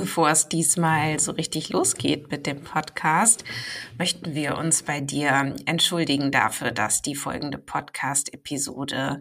Bevor es diesmal so richtig losgeht mit dem Podcast, möchten wir uns bei dir entschuldigen dafür, dass die folgende Podcast-Episode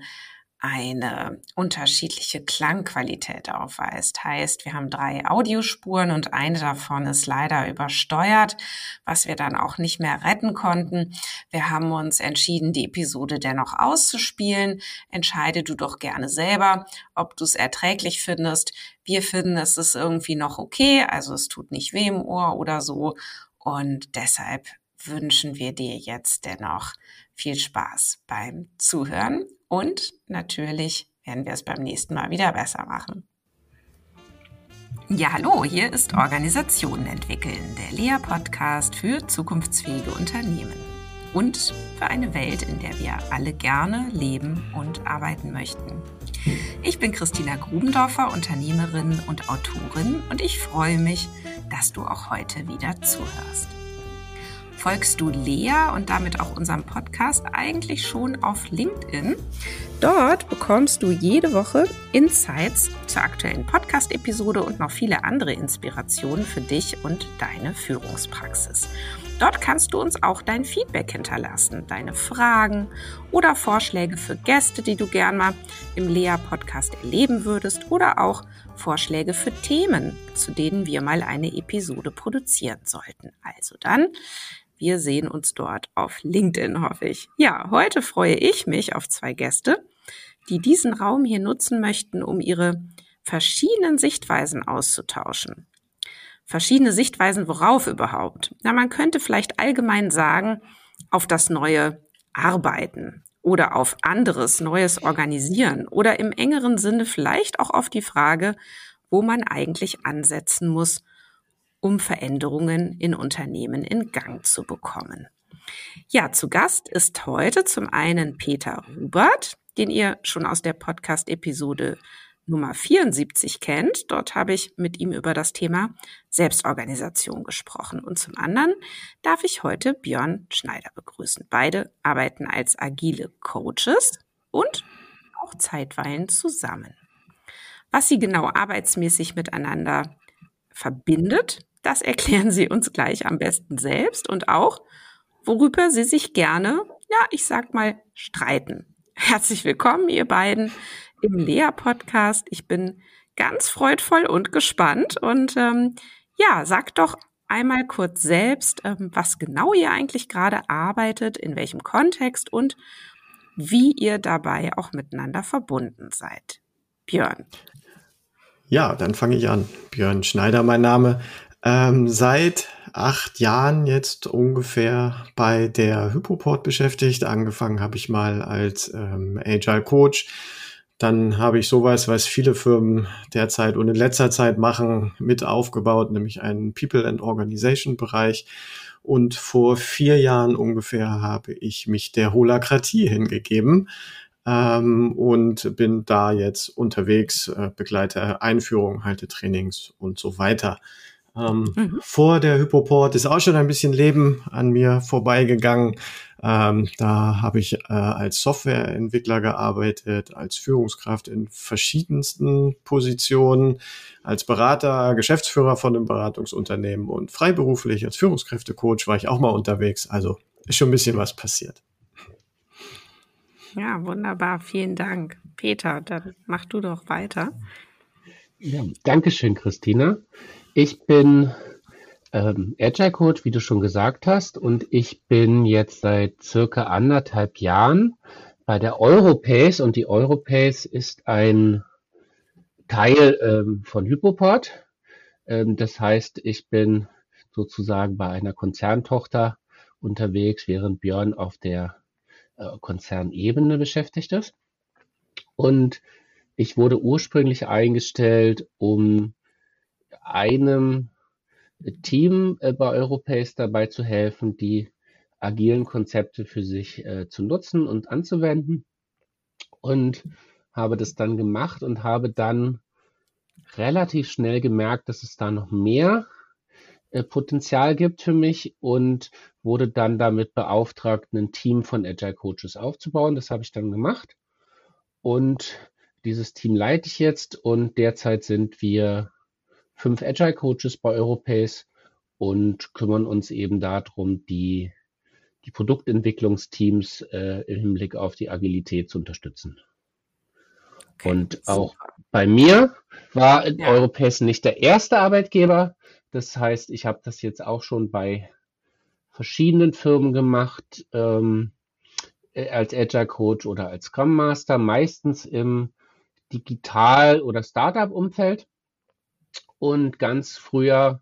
eine unterschiedliche Klangqualität aufweist. Heißt, wir haben drei Audiospuren und eine davon ist leider übersteuert, was wir dann auch nicht mehr retten konnten. Wir haben uns entschieden, die Episode dennoch auszuspielen. Entscheide du doch gerne selber, ob du es erträglich findest. Wir finden, es ist irgendwie noch okay, also es tut nicht weh im Ohr oder so. Und deshalb wünschen wir dir jetzt dennoch viel Spaß beim Zuhören und natürlich werden wir es beim nächsten Mal wieder besser machen. Ja, hallo, hier ist Organisationen entwickeln, der Lea-Podcast für zukunftsfähige Unternehmen und für eine Welt, in der wir alle gerne leben und arbeiten möchten. Ich bin Christina Grubendorfer, Unternehmerin und Autorin und ich freue mich, dass du auch heute wieder zuhörst folgst du Lea und damit auch unserem Podcast eigentlich schon auf LinkedIn. Dort bekommst du jede Woche Insights zur aktuellen Podcast-Episode und noch viele andere Inspirationen für dich und deine Führungspraxis. Dort kannst du uns auch dein Feedback hinterlassen, deine Fragen oder Vorschläge für Gäste, die du gern mal im Lea-Podcast erleben würdest oder auch Vorschläge für Themen, zu denen wir mal eine Episode produzieren sollten. Also dann wir sehen uns dort auf LinkedIn, hoffe ich. Ja, heute freue ich mich auf zwei Gäste, die diesen Raum hier nutzen möchten, um ihre verschiedenen Sichtweisen auszutauschen. Verschiedene Sichtweisen worauf überhaupt? Na, man könnte vielleicht allgemein sagen, auf das neue Arbeiten oder auf anderes Neues organisieren oder im engeren Sinne vielleicht auch auf die Frage, wo man eigentlich ansetzen muss, um Veränderungen in Unternehmen in Gang zu bekommen. Ja, zu Gast ist heute zum einen Peter Hubert, den ihr schon aus der Podcast-Episode Nummer 74 kennt. Dort habe ich mit ihm über das Thema Selbstorganisation gesprochen. Und zum anderen darf ich heute Björn Schneider begrüßen. Beide arbeiten als agile Coaches und auch zeitweilen zusammen. Was sie genau arbeitsmäßig miteinander verbindet, das erklären Sie uns gleich am besten selbst und auch, worüber Sie sich gerne, ja, ich sag mal, streiten. Herzlich willkommen, ihr beiden, im Lea-Podcast. Ich bin ganz freudvoll und gespannt und ähm, ja, sagt doch einmal kurz selbst, ähm, was genau ihr eigentlich gerade arbeitet, in welchem Kontext und wie ihr dabei auch miteinander verbunden seid. Björn. Ja, dann fange ich an. Björn Schneider, mein Name. Ähm, seit acht Jahren jetzt ungefähr bei der Hypoport beschäftigt. Angefangen habe ich mal als ähm, Agile Coach. Dann habe ich sowas, was viele Firmen derzeit und in letzter Zeit machen, mit aufgebaut, nämlich einen People and Organization Bereich. Und vor vier Jahren ungefähr habe ich mich der Holakratie hingegeben ähm, und bin da jetzt unterwegs, äh, begleite Einführungen, halte Trainings und so weiter. Ähm, mhm. Vor der Hypoport ist auch schon ein bisschen Leben an mir vorbeigegangen. Ähm, da habe ich äh, als Softwareentwickler gearbeitet, als Führungskraft in verschiedensten Positionen, als Berater, Geschäftsführer von einem Beratungsunternehmen und freiberuflich als Führungskräftecoach war ich auch mal unterwegs. Also ist schon ein bisschen was passiert. Ja, wunderbar. Vielen Dank. Peter, dann mach du doch weiter. Ja, Dankeschön, Christina. Ich bin ähm, Agile Coach, wie du schon gesagt hast, und ich bin jetzt seit circa anderthalb Jahren bei der Europace und die Europace ist ein Teil ähm, von Hypoport. Ähm, das heißt, ich bin sozusagen bei einer Konzerntochter unterwegs, während Björn auf der äh, Konzernebene beschäftigt ist. Und ich wurde ursprünglich eingestellt, um einem Team äh, bei Europace dabei zu helfen, die agilen Konzepte für sich äh, zu nutzen und anzuwenden. Und habe das dann gemacht und habe dann relativ schnell gemerkt, dass es da noch mehr äh, Potenzial gibt für mich und wurde dann damit beauftragt, ein Team von Agile Coaches aufzubauen. Das habe ich dann gemacht. Und dieses Team leite ich jetzt und derzeit sind wir fünf Agile Coaches bei Europace und kümmern uns eben darum, die, die Produktentwicklungsteams äh, im Hinblick auf die Agilität zu unterstützen. Okay, und super. auch bei mir war ja. Europace nicht der erste Arbeitgeber. Das heißt, ich habe das jetzt auch schon bei verschiedenen Firmen gemacht, ähm, äh, als Agile Coach oder als Scrum Master, meistens im Digital- oder Startup-Umfeld. Und ganz früher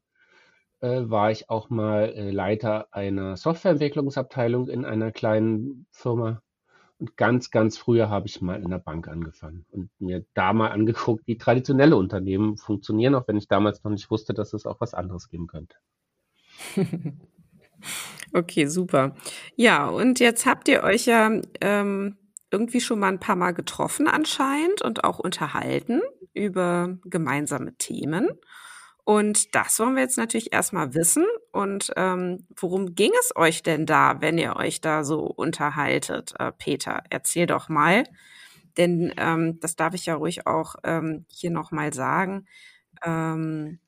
äh, war ich auch mal äh, Leiter einer Softwareentwicklungsabteilung in einer kleinen Firma. Und ganz, ganz früher habe ich mal in der Bank angefangen und mir da mal angeguckt, wie traditionelle Unternehmen funktionieren, auch wenn ich damals noch nicht wusste, dass es auch was anderes geben könnte. Okay, super. Ja, und jetzt habt ihr euch ja ähm, irgendwie schon mal ein paar Mal getroffen anscheinend und auch unterhalten über gemeinsame Themen. Und das wollen wir jetzt natürlich erstmal wissen. Und ähm, worum ging es euch denn da, wenn ihr euch da so unterhaltet? Äh, Peter, erzähl doch mal. Denn ähm, das darf ich ja ruhig auch ähm, hier nochmal sagen. Ähm,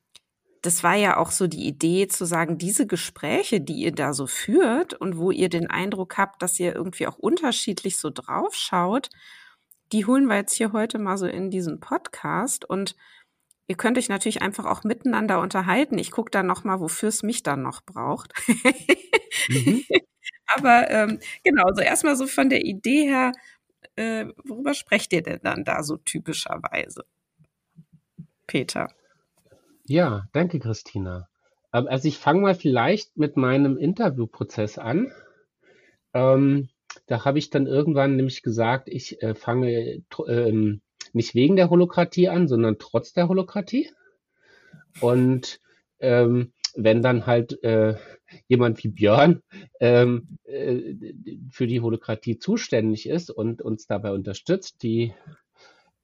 das war ja auch so die Idee zu sagen, diese Gespräche, die ihr da so führt und wo ihr den Eindruck habt, dass ihr irgendwie auch unterschiedlich so drauf schaut, die holen wir jetzt hier heute mal so in diesen Podcast und ihr könnt euch natürlich einfach auch miteinander unterhalten. Ich gucke dann noch mal, wofür es mich dann noch braucht. mhm. Aber ähm, genau, so erstmal so von der Idee her, äh, worüber sprecht ihr denn dann da so typischerweise? Peter. Ja, danke, Christina. Ähm, also ich fange mal vielleicht mit meinem Interviewprozess an. Ähm, da habe ich dann irgendwann nämlich gesagt, ich äh, fange ähm, nicht wegen der Holokratie an, sondern trotz der Holokratie. Und ähm, wenn dann halt äh, jemand wie Björn ähm, äh, für die Holokratie zuständig ist und uns dabei unterstützt, die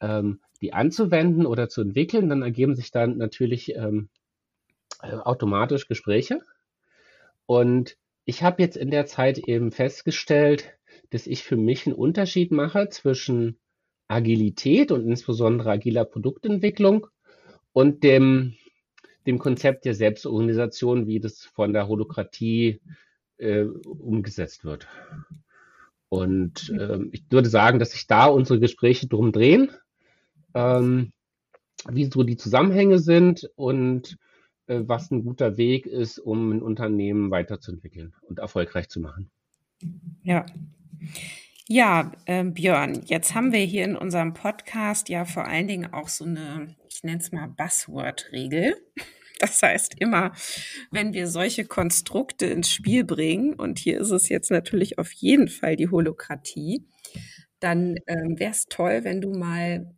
ähm, die anzuwenden oder zu entwickeln, dann ergeben sich dann natürlich ähm, äh, automatisch Gespräche. Und ich habe jetzt in der Zeit eben festgestellt, dass ich für mich einen Unterschied mache zwischen Agilität und insbesondere agiler Produktentwicklung und dem, dem Konzept der Selbstorganisation, wie das von der Holokratie äh, umgesetzt wird. Und äh, ich würde sagen, dass sich da unsere Gespräche drum drehen ähm, wie so die Zusammenhänge sind und äh, was ein guter Weg ist, um ein Unternehmen weiterzuentwickeln und erfolgreich zu machen. Ja. Ja, äh, Björn, jetzt haben wir hier in unserem Podcast ja vor allen Dingen auch so eine, ich nenne es mal Buzzword-Regel. Das heißt immer, wenn wir solche Konstrukte ins Spiel bringen, und hier ist es jetzt natürlich auf jeden Fall die Holokratie, dann ähm, wäre es toll, wenn du mal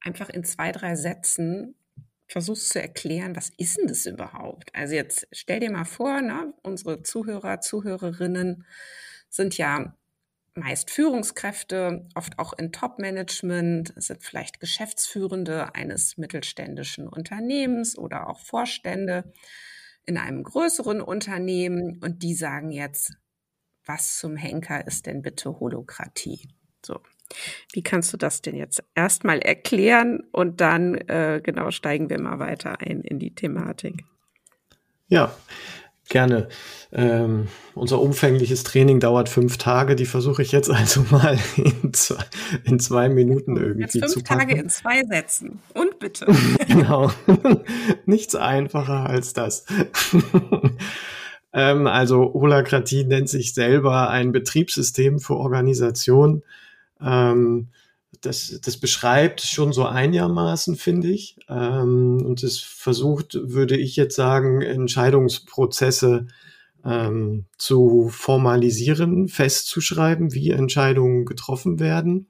einfach in zwei, drei Sätzen versuchst zu erklären, was ist denn das überhaupt? Also jetzt stell dir mal vor, ne, unsere Zuhörer, Zuhörerinnen sind ja meist Führungskräfte, oft auch in Top-Management, sind vielleicht Geschäftsführende eines mittelständischen Unternehmens oder auch Vorstände in einem größeren Unternehmen und die sagen jetzt, was zum Henker ist denn bitte Holokratie? So, wie kannst du das denn jetzt erstmal erklären und dann äh, genau steigen wir mal weiter ein in die Thematik? Ja, gerne. Ähm, unser umfängliches Training dauert fünf Tage. Die versuche ich jetzt also mal in zwei, in zwei Minuten irgendwie jetzt fünf zu packen. Tage in zwei Sätzen. Und bitte. genau. Nichts einfacher als das. ähm, also Holakratie nennt sich selber ein Betriebssystem für Organisation ähm, das, das beschreibt schon so einigermaßen, finde ich. Ähm, und es versucht, würde ich jetzt sagen, Entscheidungsprozesse ähm, zu formalisieren, festzuschreiben, wie Entscheidungen getroffen werden.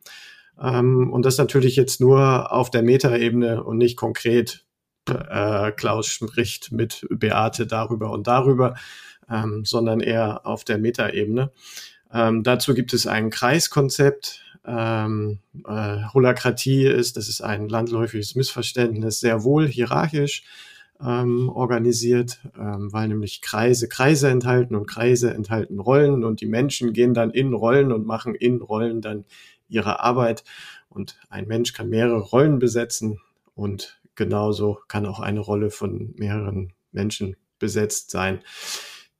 Ähm, und das natürlich jetzt nur auf der Metaebene und nicht konkret. Äh, Klaus spricht mit Beate darüber und darüber, ähm, sondern eher auf der Metaebene. Ähm, dazu gibt es ein Kreiskonzept, ähm, äh, Holakratie ist, das ist ein landläufiges Missverständnis, sehr wohl hierarchisch ähm, organisiert, ähm, weil nämlich Kreise Kreise enthalten und Kreise enthalten Rollen und die Menschen gehen dann in Rollen und machen in Rollen dann ihre Arbeit und ein Mensch kann mehrere Rollen besetzen und genauso kann auch eine Rolle von mehreren Menschen besetzt sein.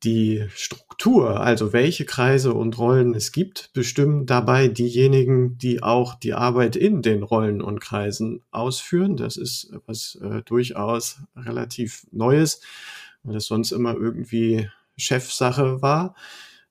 Die Struktur, also welche Kreise und Rollen es gibt, bestimmen dabei diejenigen, die auch die Arbeit in den Rollen und Kreisen ausführen. Das ist was äh, durchaus relativ Neues, weil das sonst immer irgendwie Chefsache war.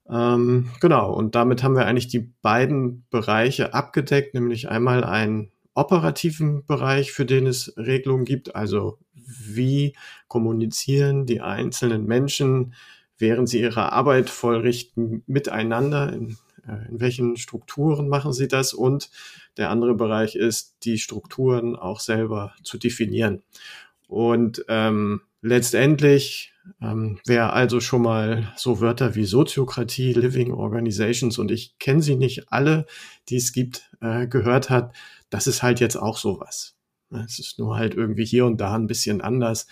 Ähm, genau, und damit haben wir eigentlich die beiden Bereiche abgedeckt, nämlich einmal einen operativen Bereich, für den es Regelungen gibt, also wie kommunizieren die einzelnen Menschen, während sie ihre Arbeit vollrichten, miteinander, in, äh, in welchen Strukturen machen sie das und der andere Bereich ist, die Strukturen auch selber zu definieren. Und ähm, letztendlich ähm, wer also schon mal so Wörter wie Soziokratie, Living Organizations und ich kenne sie nicht alle, die es gibt, äh, gehört hat, das ist halt jetzt auch sowas. Es ist nur halt irgendwie hier und da ein bisschen anders.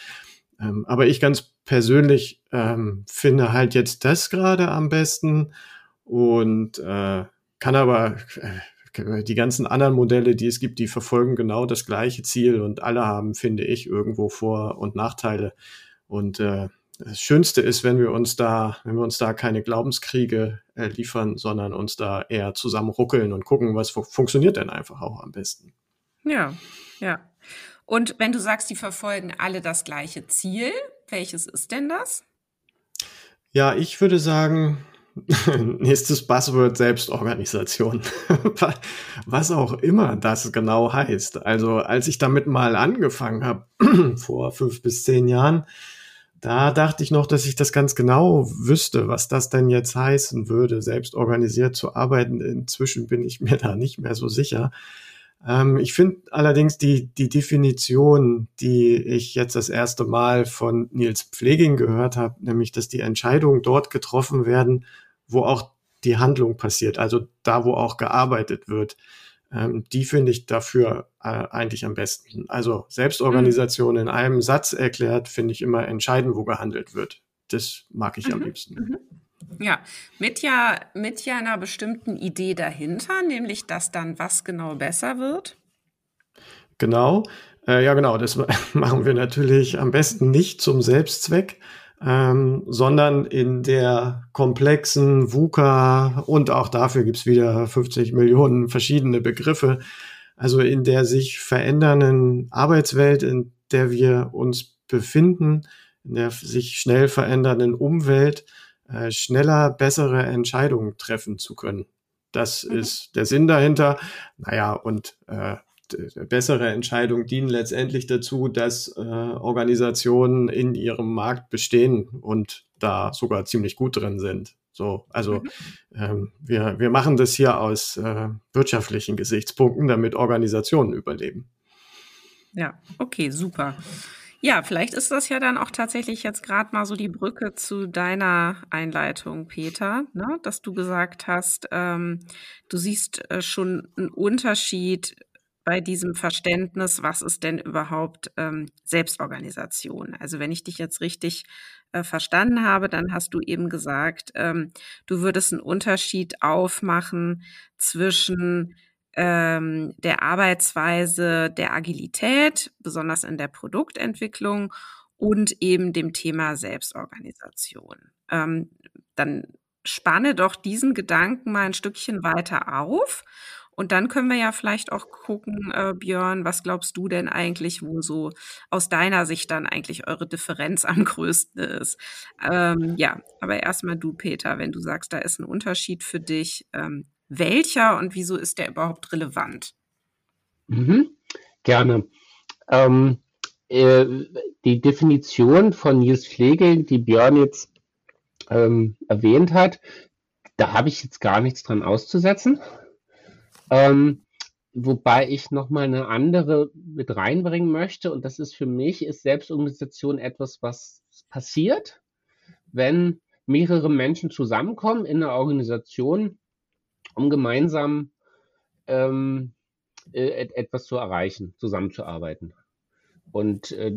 Ähm, aber ich ganz persönlich ähm, finde halt jetzt das gerade am besten und äh, kann aber äh, die ganzen anderen Modelle, die es gibt, die verfolgen genau das gleiche Ziel und alle haben, finde ich, irgendwo Vor- und Nachteile. Und äh, das Schönste ist, wenn wir uns da, wenn wir uns da keine Glaubenskriege äh, liefern, sondern uns da eher zusammen ruckeln und gucken, was fu funktioniert denn einfach auch am besten. Ja, ja. Und wenn du sagst, die verfolgen alle das gleiche Ziel, welches ist denn das? Ja, ich würde sagen, nächstes Buzzword Selbstorganisation. Was auch immer das genau heißt. Also als ich damit mal angefangen habe, vor fünf bis zehn Jahren, da dachte ich noch, dass ich das ganz genau wüsste, was das denn jetzt heißen würde, selbst organisiert zu arbeiten. Inzwischen bin ich mir da nicht mehr so sicher. Ähm, ich finde allerdings die, die Definition, die ich jetzt das erste Mal von Nils Pfleging gehört habe, nämlich, dass die Entscheidungen dort getroffen werden, wo auch die Handlung passiert, also da, wo auch gearbeitet wird ähm, die finde ich dafür äh, eigentlich am besten. Also Selbstorganisation mhm. in einem Satz erklärt, finde ich immer entscheidend, wo gehandelt wird. Das mag ich mhm. am liebsten. Mhm. Ja, mit ja, mit ja einer bestimmten Idee dahinter, nämlich dass dann was genau besser wird. Genau, äh, ja genau, das machen wir natürlich am besten nicht zum Selbstzweck, ähm, sondern in der komplexen VUCA und auch dafür gibt's wieder 50 Millionen verschiedene Begriffe, also in der sich verändernden Arbeitswelt, in der wir uns befinden, in der sich schnell verändernden Umwelt, äh, schneller bessere Entscheidungen treffen zu können. Das mhm. ist der Sinn dahinter. Naja, und äh, bessere Entscheidungen dienen letztendlich dazu, dass äh, Organisationen in ihrem Markt bestehen und da sogar ziemlich gut drin sind. So, also mhm. ähm, wir, wir machen das hier aus äh, wirtschaftlichen Gesichtspunkten, damit Organisationen überleben. Ja, okay, super. Ja, vielleicht ist das ja dann auch tatsächlich jetzt gerade mal so die Brücke zu deiner Einleitung, Peter, ne? dass du gesagt hast, ähm, du siehst äh, schon einen Unterschied bei diesem Verständnis, was ist denn überhaupt ähm, Selbstorganisation? Also wenn ich dich jetzt richtig äh, verstanden habe, dann hast du eben gesagt, ähm, du würdest einen Unterschied aufmachen zwischen ähm, der Arbeitsweise der Agilität, besonders in der Produktentwicklung und eben dem Thema Selbstorganisation. Ähm, dann spanne doch diesen Gedanken mal ein Stückchen weiter auf und dann können wir ja vielleicht auch gucken, äh, Björn, was glaubst du denn eigentlich, wo so aus deiner Sicht dann eigentlich eure Differenz am größten ist? Ähm, ja, aber erstmal du, Peter, wenn du sagst, da ist ein Unterschied für dich, ähm, welcher und wieso ist der überhaupt relevant? Mhm, gerne. Ähm, äh, die Definition von Nils Pflegel, die Björn jetzt ähm, erwähnt hat, da habe ich jetzt gar nichts dran auszusetzen. Ähm, wobei ich nochmal eine andere mit reinbringen möchte. Und das ist für mich, ist Selbstorganisation etwas, was passiert, wenn mehrere Menschen zusammenkommen in einer Organisation, um gemeinsam ähm, äh, etwas zu erreichen, zusammenzuarbeiten. Und äh,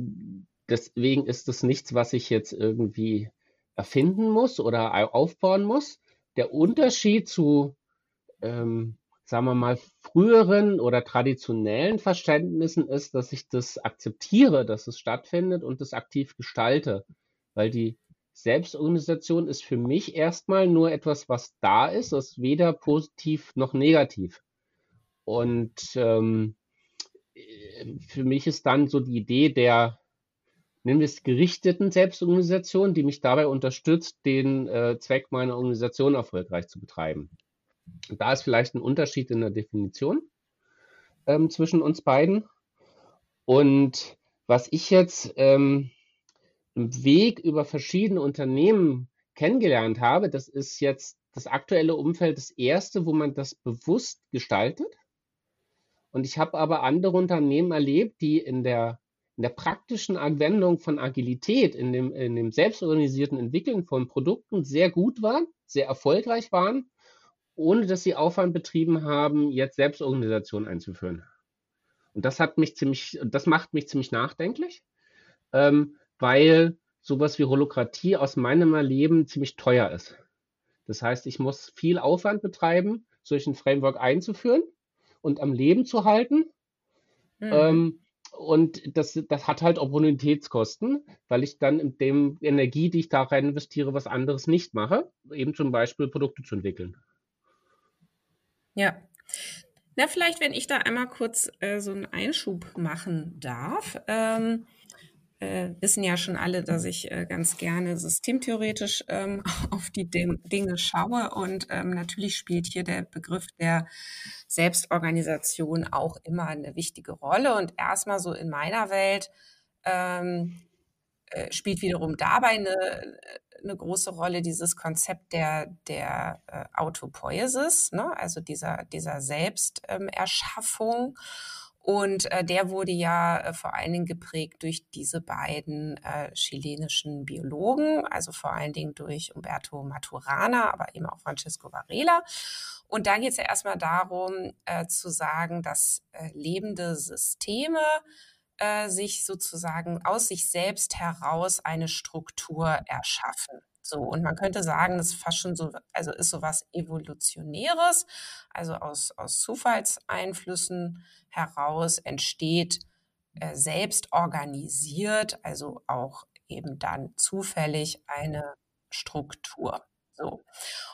deswegen ist es nichts, was ich jetzt irgendwie erfinden muss oder aufbauen muss. Der Unterschied zu ähm, sagen wir mal, früheren oder traditionellen Verständnissen ist, dass ich das akzeptiere, dass es stattfindet und das aktiv gestalte. Weil die Selbstorganisation ist für mich erstmal nur etwas, was da ist, das ist weder positiv noch negativ. Und ähm, für mich ist dann so die Idee der, es gerichteten Selbstorganisation, die mich dabei unterstützt, den äh, Zweck meiner Organisation erfolgreich zu betreiben. Da ist vielleicht ein Unterschied in der Definition ähm, zwischen uns beiden. Und was ich jetzt ähm, Weg über verschiedene Unternehmen kennengelernt habe, das ist jetzt das aktuelle Umfeld das erste, wo man das bewusst gestaltet. Und ich habe aber andere Unternehmen erlebt, die in der, in der praktischen Anwendung von Agilität, in dem, in dem selbstorganisierten Entwickeln von Produkten sehr gut waren, sehr erfolgreich waren, ohne dass sie Aufwand betrieben haben, jetzt Selbstorganisation einzuführen. Und das hat mich ziemlich, das macht mich ziemlich nachdenklich, ähm, weil sowas wie Holokratie aus meinem Erleben ziemlich teuer ist. Das heißt, ich muss viel Aufwand betreiben, solch ein Framework einzuführen und am Leben zu halten. Mhm. Ähm, und das, das hat halt Opportunitätskosten, weil ich dann in dem Energie, die ich da rein investiere, was anderes nicht mache. Eben zum Beispiel Produkte zu entwickeln. Ja. Na, vielleicht, wenn ich da einmal kurz äh, so einen Einschub machen darf. Ähm, äh, wissen ja schon alle, dass ich äh, ganz gerne systemtheoretisch ähm, auf die Ding Dinge schaue. Und ähm, natürlich spielt hier der Begriff der Selbstorganisation auch immer eine wichtige Rolle. Und erstmal so in meiner Welt ähm, äh, spielt wiederum dabei eine, eine große Rolle dieses Konzept der, der äh, Autopoiesis, ne? also dieser, dieser Selbsterschaffung. Und äh, der wurde ja äh, vor allen Dingen geprägt durch diese beiden äh, chilenischen Biologen, also vor allen Dingen durch Umberto Maturana, aber eben auch Francisco Varela. Und da geht es ja erstmal darum äh, zu sagen, dass äh, lebende Systeme äh, sich sozusagen aus sich selbst heraus eine Struktur erschaffen. So, und man könnte sagen, das ist fast schon so, also ist so was Evolutionäres, also aus, aus Zufallseinflüssen heraus entsteht äh, selbst organisiert, also auch eben dann zufällig eine Struktur. So.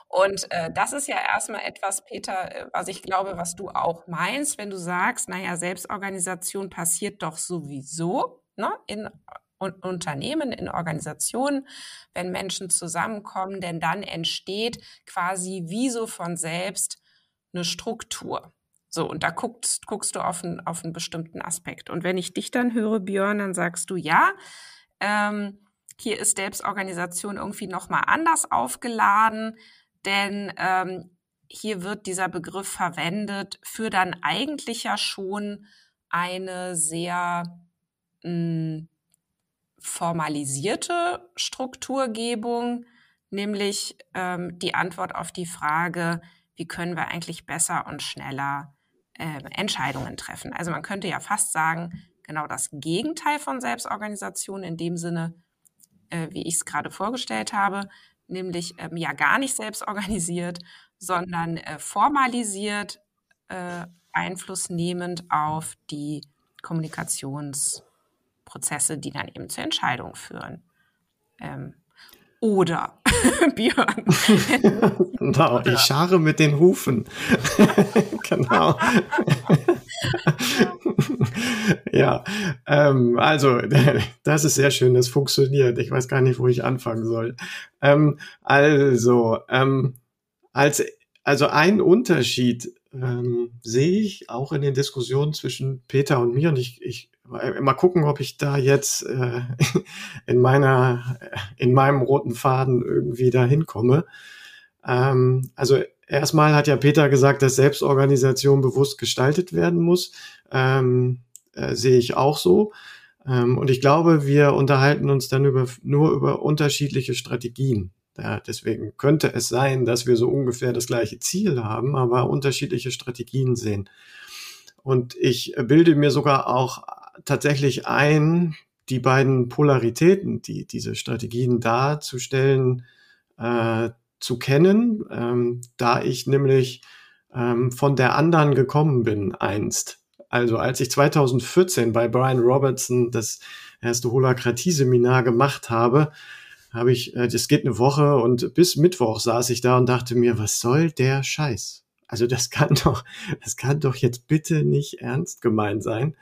Und äh, das ist ja erstmal etwas, Peter, äh, was ich glaube, was du auch meinst, wenn du sagst, naja, Selbstorganisation passiert doch sowieso ne, in Unternehmen, in Organisationen, wenn Menschen zusammenkommen, denn dann entsteht quasi wie so von selbst eine Struktur. So, und da guckst, guckst du auf, ein, auf einen bestimmten Aspekt. Und wenn ich dich dann höre, Björn, dann sagst du, ja, ähm, hier ist Selbstorganisation irgendwie nochmal anders aufgeladen, denn ähm, hier wird dieser Begriff verwendet für dann eigentlich ja schon eine sehr mh, hm, formalisierte Strukturgebung, nämlich ähm, die Antwort auf die Frage, wie können wir eigentlich besser und schneller äh, Entscheidungen treffen. Also man könnte ja fast sagen, genau das Gegenteil von Selbstorganisation in dem Sinne, äh, wie ich es gerade vorgestellt habe, nämlich ähm, ja gar nicht selbst organisiert, sondern äh, formalisiert, äh, einflussnehmend auf die Kommunikations- Prozesse, die dann eben zur Entscheidung führen. Ähm, oder Björn. genau, ich schare mit den Hufen. genau. ja, ähm, also das ist sehr schön, das funktioniert. Ich weiß gar nicht, wo ich anfangen soll. Ähm, also, ähm, als, also ein Unterschied ähm, sehe ich auch in den Diskussionen zwischen Peter und mir und ich, ich mal gucken, ob ich da jetzt äh, in meiner, in meinem roten Faden irgendwie da hinkomme. Ähm, also erstmal hat ja Peter gesagt, dass Selbstorganisation bewusst gestaltet werden muss. Ähm, äh, sehe ich auch so. Ähm, und ich glaube, wir unterhalten uns dann über, nur über unterschiedliche Strategien. Ja, deswegen könnte es sein, dass wir so ungefähr das gleiche Ziel haben, aber unterschiedliche Strategien sehen. Und ich bilde mir sogar auch tatsächlich ein, die beiden Polaritäten, die diese Strategien darzustellen, äh, zu kennen, ähm, da ich nämlich ähm, von der anderen gekommen bin einst. Also als ich 2014 bei Brian Robertson das erste Holakratie-Seminar gemacht habe, habe ich, äh, das geht eine Woche und bis Mittwoch saß ich da und dachte mir, was soll der Scheiß? Also das kann doch, das kann doch jetzt bitte nicht ernst gemeint sein.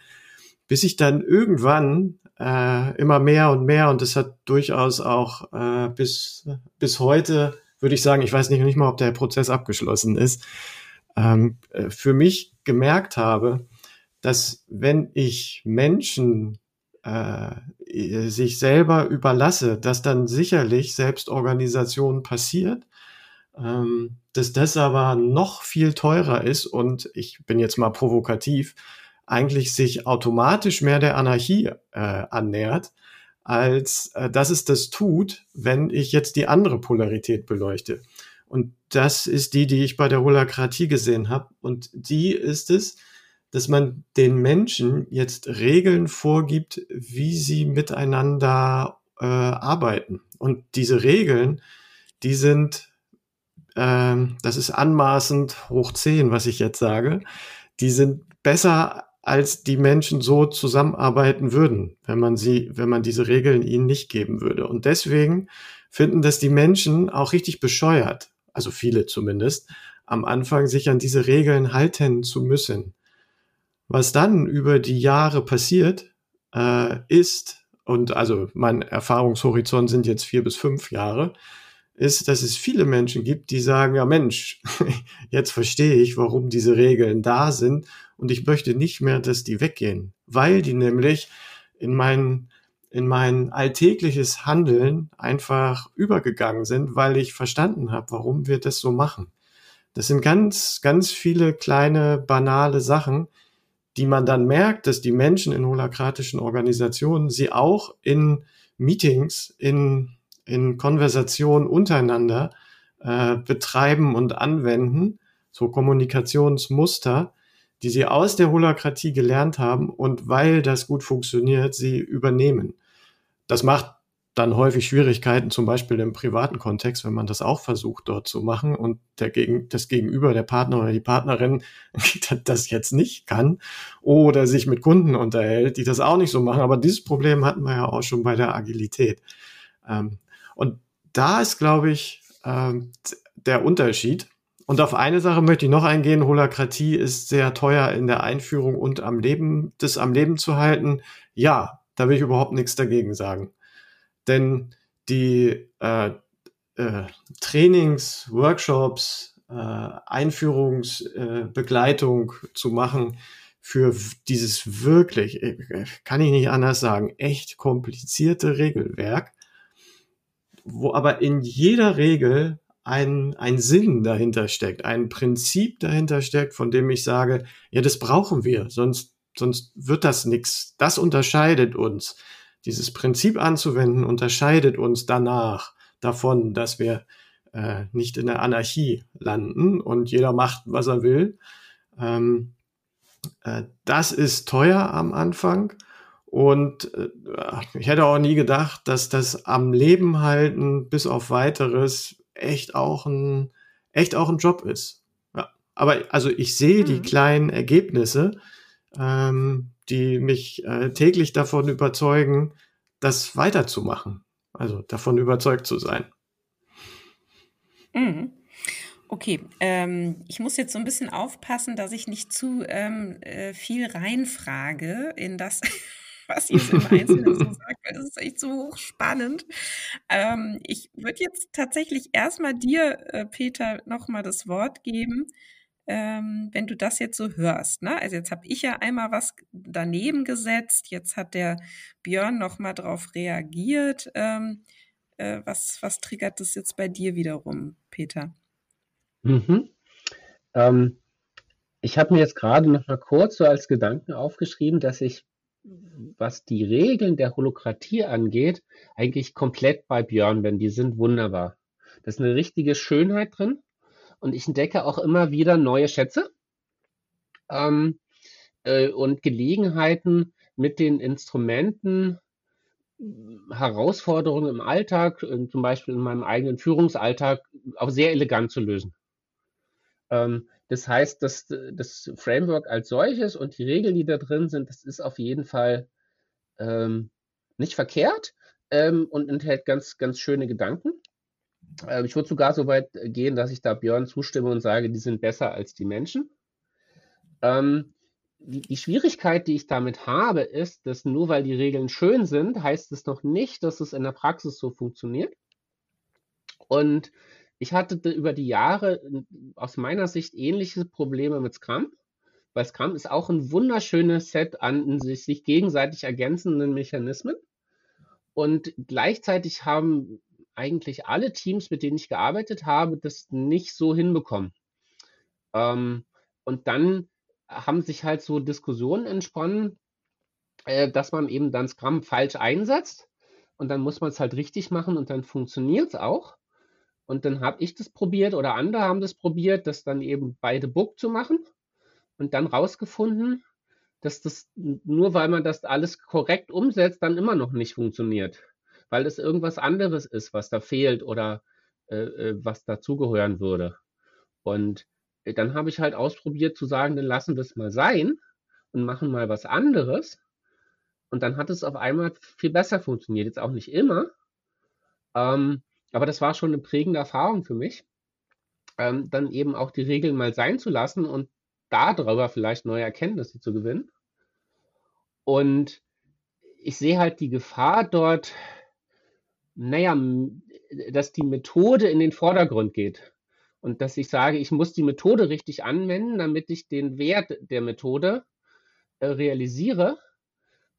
Bis ich dann irgendwann äh, immer mehr und mehr und das hat durchaus auch äh, bis, bis heute, würde ich sagen, ich weiß nicht, nicht mal, ob der Prozess abgeschlossen ist, ähm, äh, für mich gemerkt habe, dass wenn ich Menschen äh, sich selber überlasse, dass dann sicherlich Selbstorganisation passiert, ähm, dass das aber noch viel teurer ist und ich bin jetzt mal provokativ, eigentlich sich automatisch mehr der Anarchie äh, annähert, als äh, dass es das tut, wenn ich jetzt die andere Polarität beleuchte. Und das ist die, die ich bei der Holakratie gesehen habe. Und die ist es, dass man den Menschen jetzt Regeln vorgibt, wie sie miteinander äh, arbeiten. Und diese Regeln, die sind, äh, das ist anmaßend hoch zehn, was ich jetzt sage, die sind besser als die Menschen so zusammenarbeiten würden, wenn man sie, wenn man diese Regeln ihnen nicht geben würde. Und deswegen finden das die Menschen auch richtig bescheuert, also viele zumindest, am Anfang sich an diese Regeln halten zu müssen. Was dann über die Jahre passiert, äh, ist, und also mein Erfahrungshorizont sind jetzt vier bis fünf Jahre, ist, dass es viele Menschen gibt, die sagen, ja Mensch, jetzt verstehe ich, warum diese Regeln da sind und ich möchte nicht mehr, dass die weggehen, weil die nämlich in mein, in mein alltägliches Handeln einfach übergegangen sind, weil ich verstanden habe, warum wir das so machen. Das sind ganz, ganz viele kleine, banale Sachen, die man dann merkt, dass die Menschen in holakratischen Organisationen sie auch in Meetings, in, in Konversationen untereinander äh, betreiben und anwenden, so Kommunikationsmuster, die sie aus der Holakratie gelernt haben und weil das gut funktioniert, sie übernehmen. Das macht dann häufig Schwierigkeiten, zum Beispiel im privaten Kontext, wenn man das auch versucht, dort zu machen und der Gegen, das Gegenüber, der Partner oder die Partnerin das jetzt nicht kann oder sich mit Kunden unterhält, die das auch nicht so machen. Aber dieses Problem hatten wir ja auch schon bei der Agilität. Ähm, und da ist, glaube ich, ähm, der Unterschied. Und auf eine Sache möchte ich noch eingehen. Holakratie ist sehr teuer in der Einführung und am Leben, das am Leben zu halten. Ja, da will ich überhaupt nichts dagegen sagen denn die äh, äh, Trainings, Workshops, äh, Einführungsbegleitung äh, zu machen für dieses wirklich, äh, kann ich nicht anders sagen, echt komplizierte Regelwerk, wo aber in jeder Regel ein, ein Sinn dahinter steckt, ein Prinzip dahinter steckt, von dem ich sage, ja, das brauchen wir, sonst, sonst wird das nichts. Das unterscheidet uns dieses Prinzip anzuwenden, unterscheidet uns danach davon, dass wir äh, nicht in der Anarchie landen und jeder macht, was er will. Ähm, äh, das ist teuer am Anfang. Und äh, ich hätte auch nie gedacht, dass das am Leben halten bis auf weiteres echt auch ein, echt auch ein Job ist. Ja. Aber also ich sehe mhm. die kleinen Ergebnisse, ähm, die mich äh, täglich davon überzeugen, das weiterzumachen. Also davon überzeugt zu sein. Mhm. Okay, ähm, ich muss jetzt so ein bisschen aufpassen, dass ich nicht zu ähm, äh, viel reinfrage in das, was ihr im Einzelnen so sagt, weil das ist echt so hochspannend. Ähm, ich würde jetzt tatsächlich erstmal dir, äh, Peter, nochmal das Wort geben ähm, wenn du das jetzt so hörst. Ne? Also jetzt habe ich ja einmal was daneben gesetzt, jetzt hat der Björn noch mal drauf reagiert. Ähm, äh, was, was triggert das jetzt bei dir wiederum, Peter? Mhm. Ähm, ich habe mir jetzt gerade noch mal kurz so als Gedanken aufgeschrieben, dass ich, was die Regeln der Holokratie angeht, eigentlich komplett bei Björn bin. Die sind wunderbar. Da ist eine richtige Schönheit drin und ich entdecke auch immer wieder neue Schätze ähm, äh, und Gelegenheiten mit den Instrumenten Herausforderungen im Alltag, zum Beispiel in meinem eigenen Führungsalltag, auch sehr elegant zu lösen. Ähm, Das heißt, dass das Framework als solches und die Regeln, die da drin sind, das ist auf jeden Fall ähm, nicht verkehrt ähm, und enthält ganz, ganz schöne Gedanken. Äh, ich würde sogar so weit gehen, dass ich da Björn zustimme und sage, die sind besser als die Menschen. Ähm, die, die, Schwierigkeit, die ich damit habe, ist, dass nur weil die Regeln schön sind, heißt es noch nicht, dass es in der Praxis so funktioniert. Und ich hatte über die Jahre aus meiner Sicht ähnliche Probleme mit Scrum, weil Scrum ist auch ein wunderschönes Set an sich, sich gegenseitig ergänzenden Mechanismen. Und gleichzeitig haben eigentlich alle Teams, mit denen ich gearbeitet habe, das nicht so hinbekommen. Ähm, und dann haben sich halt so Diskussionen entsponnen, äh, dass man eben dann Scrum falsch einsetzt und dann muss man es halt richtig machen und dann funktioniert es auch. Und dann habe ich das probiert oder andere haben das probiert, das dann eben beide Book zu machen und dann rausgefunden, dass das nur weil man das alles korrekt umsetzt, dann immer noch nicht funktioniert, weil es irgendwas anderes ist, was da fehlt oder äh, äh was dazugehören würde. Und dann habe ich halt ausprobiert zu sagen, dann lassen wir es mal sein und machen mal was anderes. Und dann hat es auf einmal viel besser funktioniert. Jetzt auch nicht immer. Ähm, aber das war schon eine prägende Erfahrung für mich. Ähm, dann eben auch die Regeln mal sein zu lassen und darüber vielleicht neue Erkenntnisse zu gewinnen. Und ich sehe halt die Gefahr dort, naja, dass die Methode in den Vordergrund geht und dass ich sage, ich muss die Methode richtig anwenden, damit ich den Wert der Methode äh, realisiere.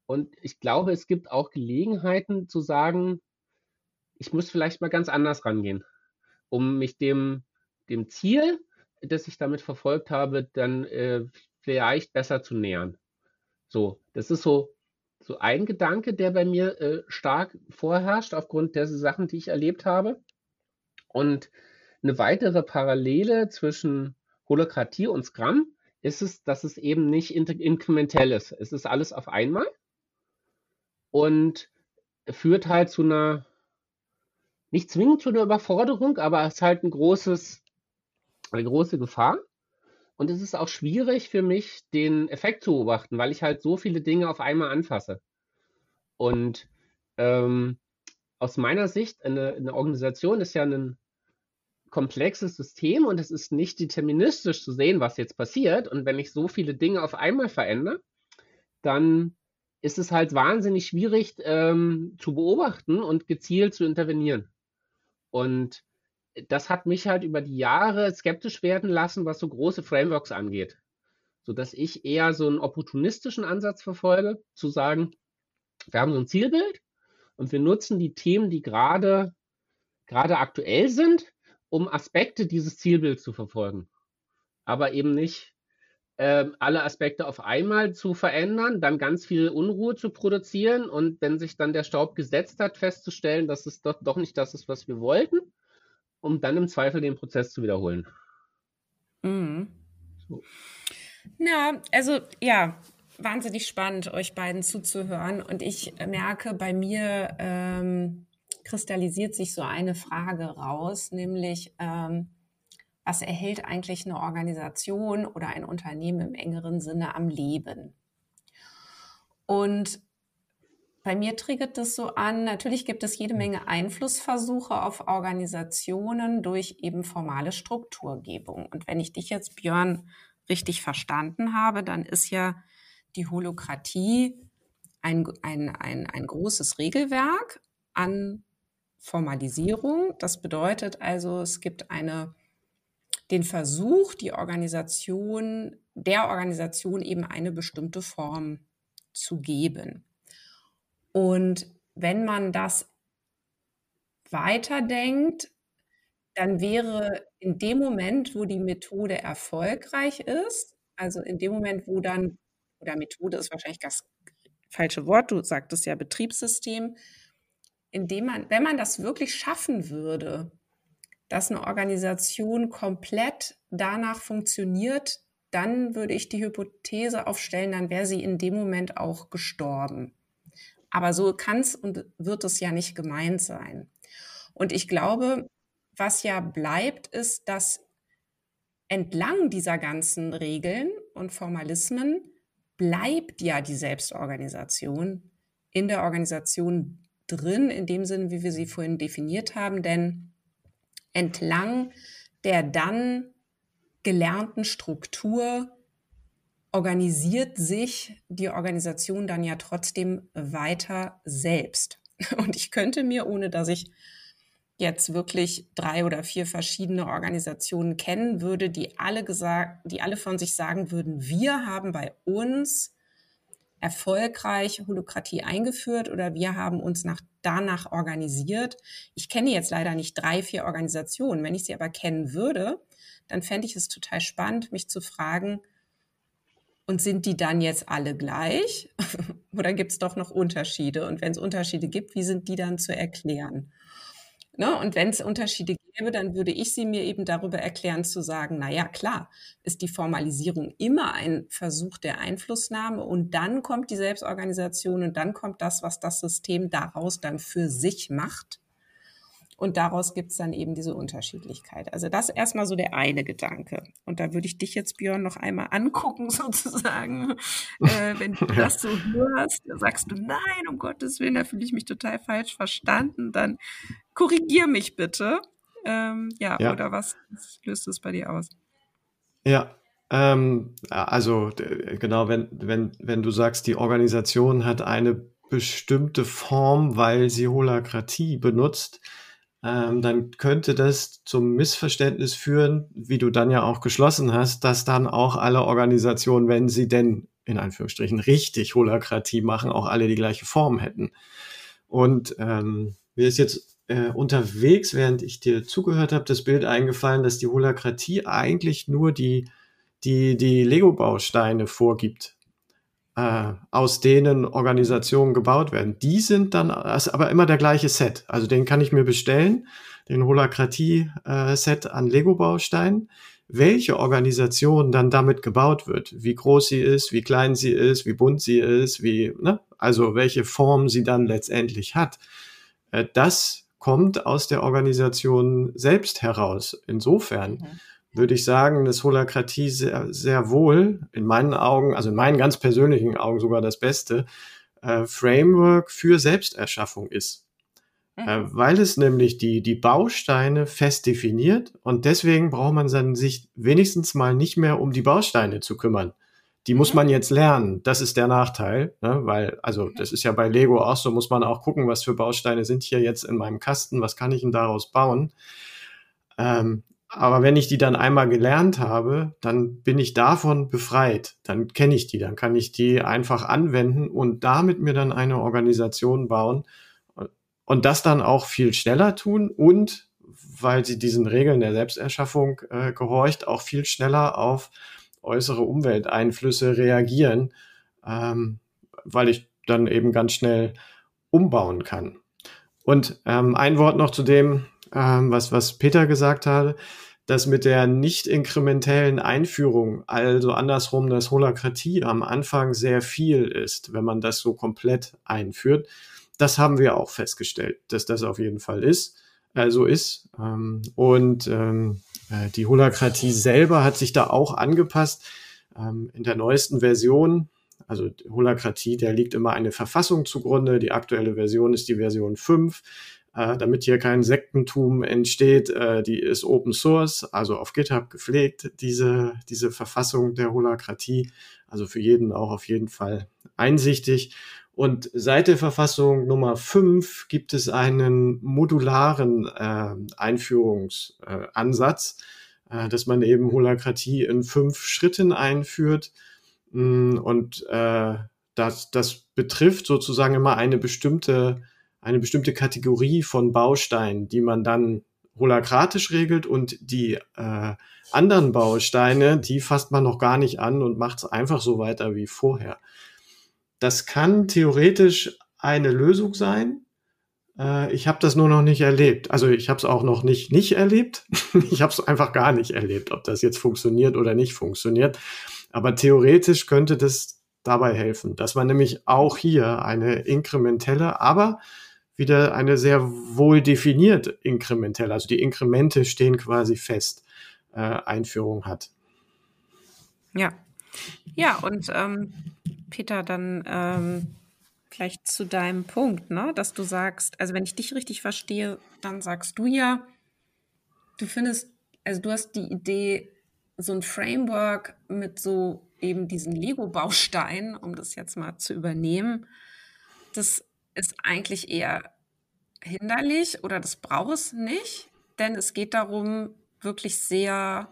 Und ich glaube, es gibt auch Gelegenheiten zu sagen, ich muss vielleicht mal ganz anders rangehen, um mich dem, dem Ziel, das ich damit verfolgt habe, dann äh, vielleicht besser zu nähern. So, das ist so, so ein Gedanke, der bei mir äh, stark vorherrscht aufgrund der Sachen, die ich erlebt habe. Und eine weitere Parallele zwischen Holokratie und Scrum ist es, dass es eben nicht inkrementell ist. Es ist alles auf einmal und führt halt zu einer, nicht zwingend zu einer Überforderung, aber es ist halt ein großes, eine große Gefahr. Und es ist auch schwierig für mich, den Effekt zu beobachten, weil ich halt so viele Dinge auf einmal anfasse. Und ähm, aus meiner Sicht, eine, eine Organisation ist ja ein komplexes System und es ist nicht deterministisch zu sehen, was jetzt passiert. Und wenn ich so viele Dinge auf einmal verändere, dann ist es halt wahnsinnig schwierig ähm, zu beobachten und gezielt zu intervenieren. Und das hat mich halt über die Jahre skeptisch werden lassen, was so große Frameworks angeht. Sodass ich eher so einen opportunistischen Ansatz verfolge, zu sagen, wir haben so ein Zielbild und wir nutzen die Themen, die gerade gerade aktuell sind, um Aspekte dieses Zielbilds zu verfolgen. Aber eben nicht äh, alle Aspekte auf einmal zu verändern, dann ganz viel Unruhe zu produzieren und wenn sich dann der Staub gesetzt hat, festzustellen, dass es doch, doch nicht das ist, was wir wollten, um dann im Zweifel den Prozess zu wiederholen. Mhm. So. Na, also ja, wahnsinnig spannend, euch beiden zuzuhören. Und ich merke bei mir, ähm, kristallisiert sich so eine Frage raus, nämlich ähm, was erhält eigentlich eine Organisation oder ein Unternehmen im engeren Sinne am Leben? Und bei mir triggert das so an, natürlich gibt es jede Menge Einflussversuche auf Organisationen durch eben formale Strukturgebung. Und wenn ich dich jetzt, Björn, richtig verstanden habe, dann ist ja die Holokratie ein, ein, ein, ein großes Regelwerk an Formalisierung. Das bedeutet also, es gibt eine, den Versuch, die Organisation, der Organisation eben eine bestimmte Form zu geben. Und wenn man das weiterdenkt, dann wäre in dem Moment, wo die Methode erfolgreich ist, also in dem Moment, wo dann, oder Methode ist wahrscheinlich das falsche Wort, du sagtest ja Betriebssystem, indem man, wenn man das wirklich schaffen würde, dass eine Organisation komplett danach funktioniert, dann würde ich die Hypothese aufstellen, dann wäre sie in dem Moment auch gestorben. Aber so kann es und wird es ja nicht gemeint sein. Und ich glaube, was ja bleibt, ist, dass entlang dieser ganzen Regeln und Formalismen bleibt ja die Selbstorganisation in der Organisation drin, in dem Sinne, wie wir sie vorhin definiert haben, denn entlang der dann gelernten Struktur organisiert sich die Organisation dann ja trotzdem weiter selbst. Und ich könnte mir, ohne dass ich jetzt wirklich drei oder vier verschiedene Organisationen kennen würde, die alle gesagt, die alle von sich sagen würden, wir haben bei uns erfolgreich Holokratie eingeführt oder wir haben uns nach, danach organisiert. Ich kenne jetzt leider nicht drei, vier Organisationen. Wenn ich sie aber kennen würde, dann fände ich es total spannend, mich zu fragen, und sind die dann jetzt alle gleich? oder gibt es doch noch Unterschiede? Und wenn es Unterschiede gibt, wie sind die dann zu erklären? Ne? Und wenn es Unterschiede gäbe, dann würde ich sie mir eben darüber erklären zu sagen, na ja, klar, ist die Formalisierung immer ein Versuch der Einflussnahme und dann kommt die Selbstorganisation und dann kommt das, was das System daraus dann für sich macht. Und daraus gibt es dann eben diese Unterschiedlichkeit. Also das ist erstmal so der eine Gedanke. Und da würde ich dich jetzt, Björn, noch einmal angucken, sozusagen. Äh, wenn du das so hörst, sagst du, nein, um Gottes Willen, da fühle ich mich total falsch verstanden, dann korrigier mich bitte. Ähm, ja, ja, oder was löst es bei dir aus? Ja, ähm, also genau, wenn, wenn, wenn du sagst, die Organisation hat eine bestimmte Form, weil sie Holakratie benutzt, ähm, dann könnte das zum Missverständnis führen, wie du dann ja auch geschlossen hast, dass dann auch alle Organisationen, wenn sie denn in Anführungsstrichen richtig Holakratie machen, auch alle die gleiche Form hätten. Und ähm, mir ist jetzt äh, unterwegs, während ich dir zugehört habe, das Bild eingefallen, dass die Holakratie eigentlich nur die, die, die Lego-Bausteine vorgibt äh, aus denen Organisationen gebaut werden. Die sind dann ist aber immer der gleiche Set. Also den kann ich mir bestellen, den Holakratie-Set äh, an Lego-Bausteinen. Welche Organisation dann damit gebaut wird, wie groß sie ist, wie klein sie ist, wie bunt sie ist, wie, ne? also welche Form sie dann letztendlich hat, äh, das kommt aus der Organisation selbst heraus. Insofern mhm würde ich sagen, dass Holakratie sehr, sehr wohl in meinen Augen, also in meinen ganz persönlichen Augen sogar das beste äh, Framework für Selbsterschaffung ist. Mhm. Äh, weil es nämlich die, die Bausteine fest definiert und deswegen braucht man dann sich wenigstens mal nicht mehr um die Bausteine zu kümmern. Die muss mhm. man jetzt lernen. Das ist der Nachteil, ne? weil, also mhm. das ist ja bei Lego auch so, muss man auch gucken, was für Bausteine sind hier jetzt in meinem Kasten, was kann ich denn daraus bauen. Ähm, aber wenn ich die dann einmal gelernt habe, dann bin ich davon befreit. Dann kenne ich die, dann kann ich die einfach anwenden und damit mir dann eine Organisation bauen und das dann auch viel schneller tun und weil sie diesen Regeln der Selbsterschaffung äh, gehorcht, auch viel schneller auf äußere Umwelteinflüsse reagieren, ähm, weil ich dann eben ganz schnell umbauen kann. Und ähm, ein Wort noch zu dem, ähm, was, was Peter gesagt hatte, dass mit der nicht inkrementellen Einführung, also andersrum, dass Holakratie am Anfang sehr viel ist, wenn man das so komplett einführt. Das haben wir auch festgestellt, dass das auf jeden Fall ist, äh, so ist. Ähm, und ähm, äh, die Holakratie selber hat sich da auch angepasst. Ähm, in der neuesten Version, also Holakratie, der liegt immer eine Verfassung zugrunde. Die aktuelle Version ist die Version 5 äh, damit hier kein Sektentum entsteht. Äh, die ist Open Source, also auf GitHub gepflegt, diese, diese Verfassung der Holakratie. Also für jeden auch auf jeden Fall einsichtig. Und seit der Verfassung Nummer 5 gibt es einen modularen äh, Einführungsansatz, äh, dass man eben Holakratie in fünf Schritten einführt. Mm, und äh, das, das betrifft sozusagen immer eine bestimmte eine bestimmte Kategorie von Bausteinen, die man dann holakratisch regelt und die äh, anderen Bausteine, die fasst man noch gar nicht an und macht es einfach so weiter wie vorher. Das kann theoretisch eine Lösung sein. Äh, ich habe das nur noch nicht erlebt. Also ich habe es auch noch nicht nicht erlebt. ich habe es einfach gar nicht erlebt, ob das jetzt funktioniert oder nicht funktioniert. Aber theoretisch könnte das dabei helfen, dass man nämlich auch hier eine inkrementelle, aber wieder eine sehr wohl definiert inkrementell. Also die Inkremente stehen quasi fest. äh, Einführung hat. Ja, ja, und ähm, Peter, dann ähm, vielleicht zu deinem Punkt, ne? dass du sagst, also wenn ich dich richtig verstehe, dann sagst du ja, du findest, also du hast die Idee, so ein Framework mit so eben diesen Lego-Bausteinen, um das jetzt mal zu übernehmen, das ist eigentlich eher hinderlich oder das braucht es nicht, denn es geht darum, wirklich sehr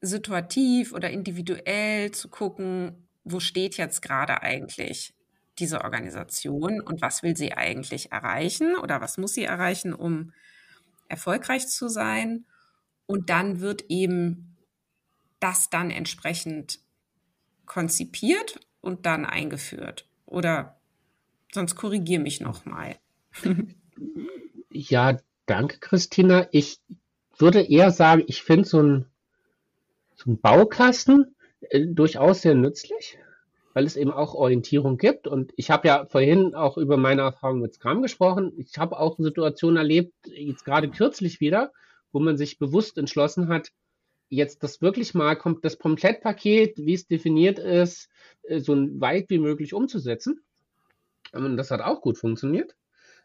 situativ oder individuell zu gucken, wo steht jetzt gerade eigentlich diese Organisation und was will sie eigentlich erreichen oder was muss sie erreichen, um erfolgreich zu sein. Und dann wird eben das dann entsprechend konzipiert und dann eingeführt. Oder sonst korrigiere mich nochmal. ja, danke, Christina. Ich würde eher sagen, ich finde so ein so ein Baukasten äh, durchaus sehr nützlich, weil es eben auch Orientierung gibt. Und ich habe ja vorhin auch über meine Erfahrung mit Scrum gesprochen. Ich habe auch Situationen erlebt, jetzt gerade kürzlich wieder, wo man sich bewusst entschlossen hat, jetzt das wirklich mal kommt das Komplettpaket, wie es definiert ist, äh, so weit wie möglich umzusetzen. Und das hat auch gut funktioniert.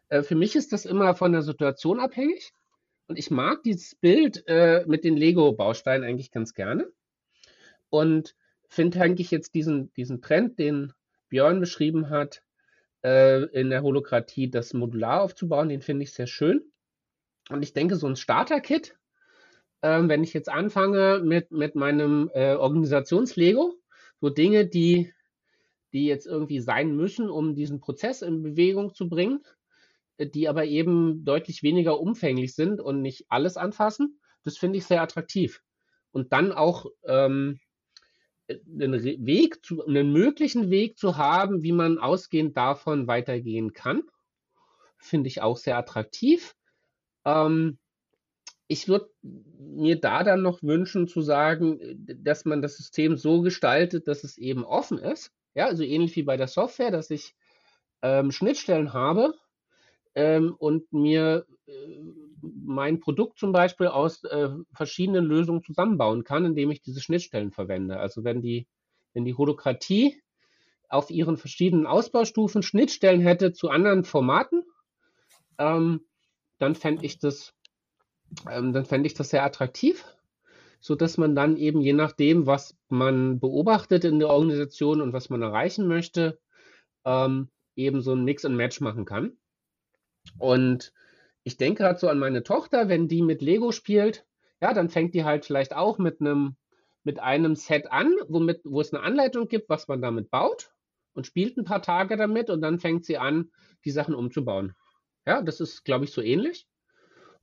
Äh, für mich ist das immer von der Situation abhängig. Und ich mag dieses Bild mit den Lego-Bausteinen eigentlich ganz gerne. Und finde eigentlich jetzt diesen, diesen Trend, den Björn beschrieben hat, äh, in der Holokratie das modular aufzubauen, den finde ich sehr schön. Und ich denke, so ein Starter-Kit, äh, wenn ich jetzt anfange mit, mit meinem äh, Organisations-Lego, so Dinge, die, die jetzt irgendwie sein müssen, um diesen Prozess in Bewegung zu bringen, die aber eben deutlich weniger umfänglich sind und nicht alles anfassen. Das finde ich sehr attraktiv. Und dann auch ähm, einen Weg, zu, einen möglichen Weg zu haben, wie man ausgehend davon weitergehen kann, finde ich auch sehr attraktiv. Ähm, ich würde mir da dann noch wünschen zu sagen, dass man das System so gestaltet, dass es eben offen ist. Ja, also ähnlich wie bei der Software, dass ich ähm, Schnittstellen habe, ähm, und mir äh, mein Produkt zum Beispiel aus äh, verschiedenen Lösungen zusammenbauen kann, indem ich diese Schnittstellen verwende. Also wenn die, wenn die Holokratie auf ihren verschiedenen Ausbaustufen Schnittstellen hätte zu anderen Formaten, ähm, dann fände ich das, ähm, dann fände ich das sehr attraktiv, so dass man dann eben je nachdem, was man beobachtet in der Organisation und was man erreichen möchte, ähm, eben so ein Mix and Match machen kann. Und ich denke gerade so an meine Tochter, wenn die mit Lego spielt, ja, dann fängt die halt vielleicht auch mit einem mit einem Set an, womit, wo es eine Anleitung gibt, was man damit baut und spielt ein paar Tage damit und dann fängt sie an, die Sachen umzubauen. Ja, das ist, glaube ich, so ähnlich.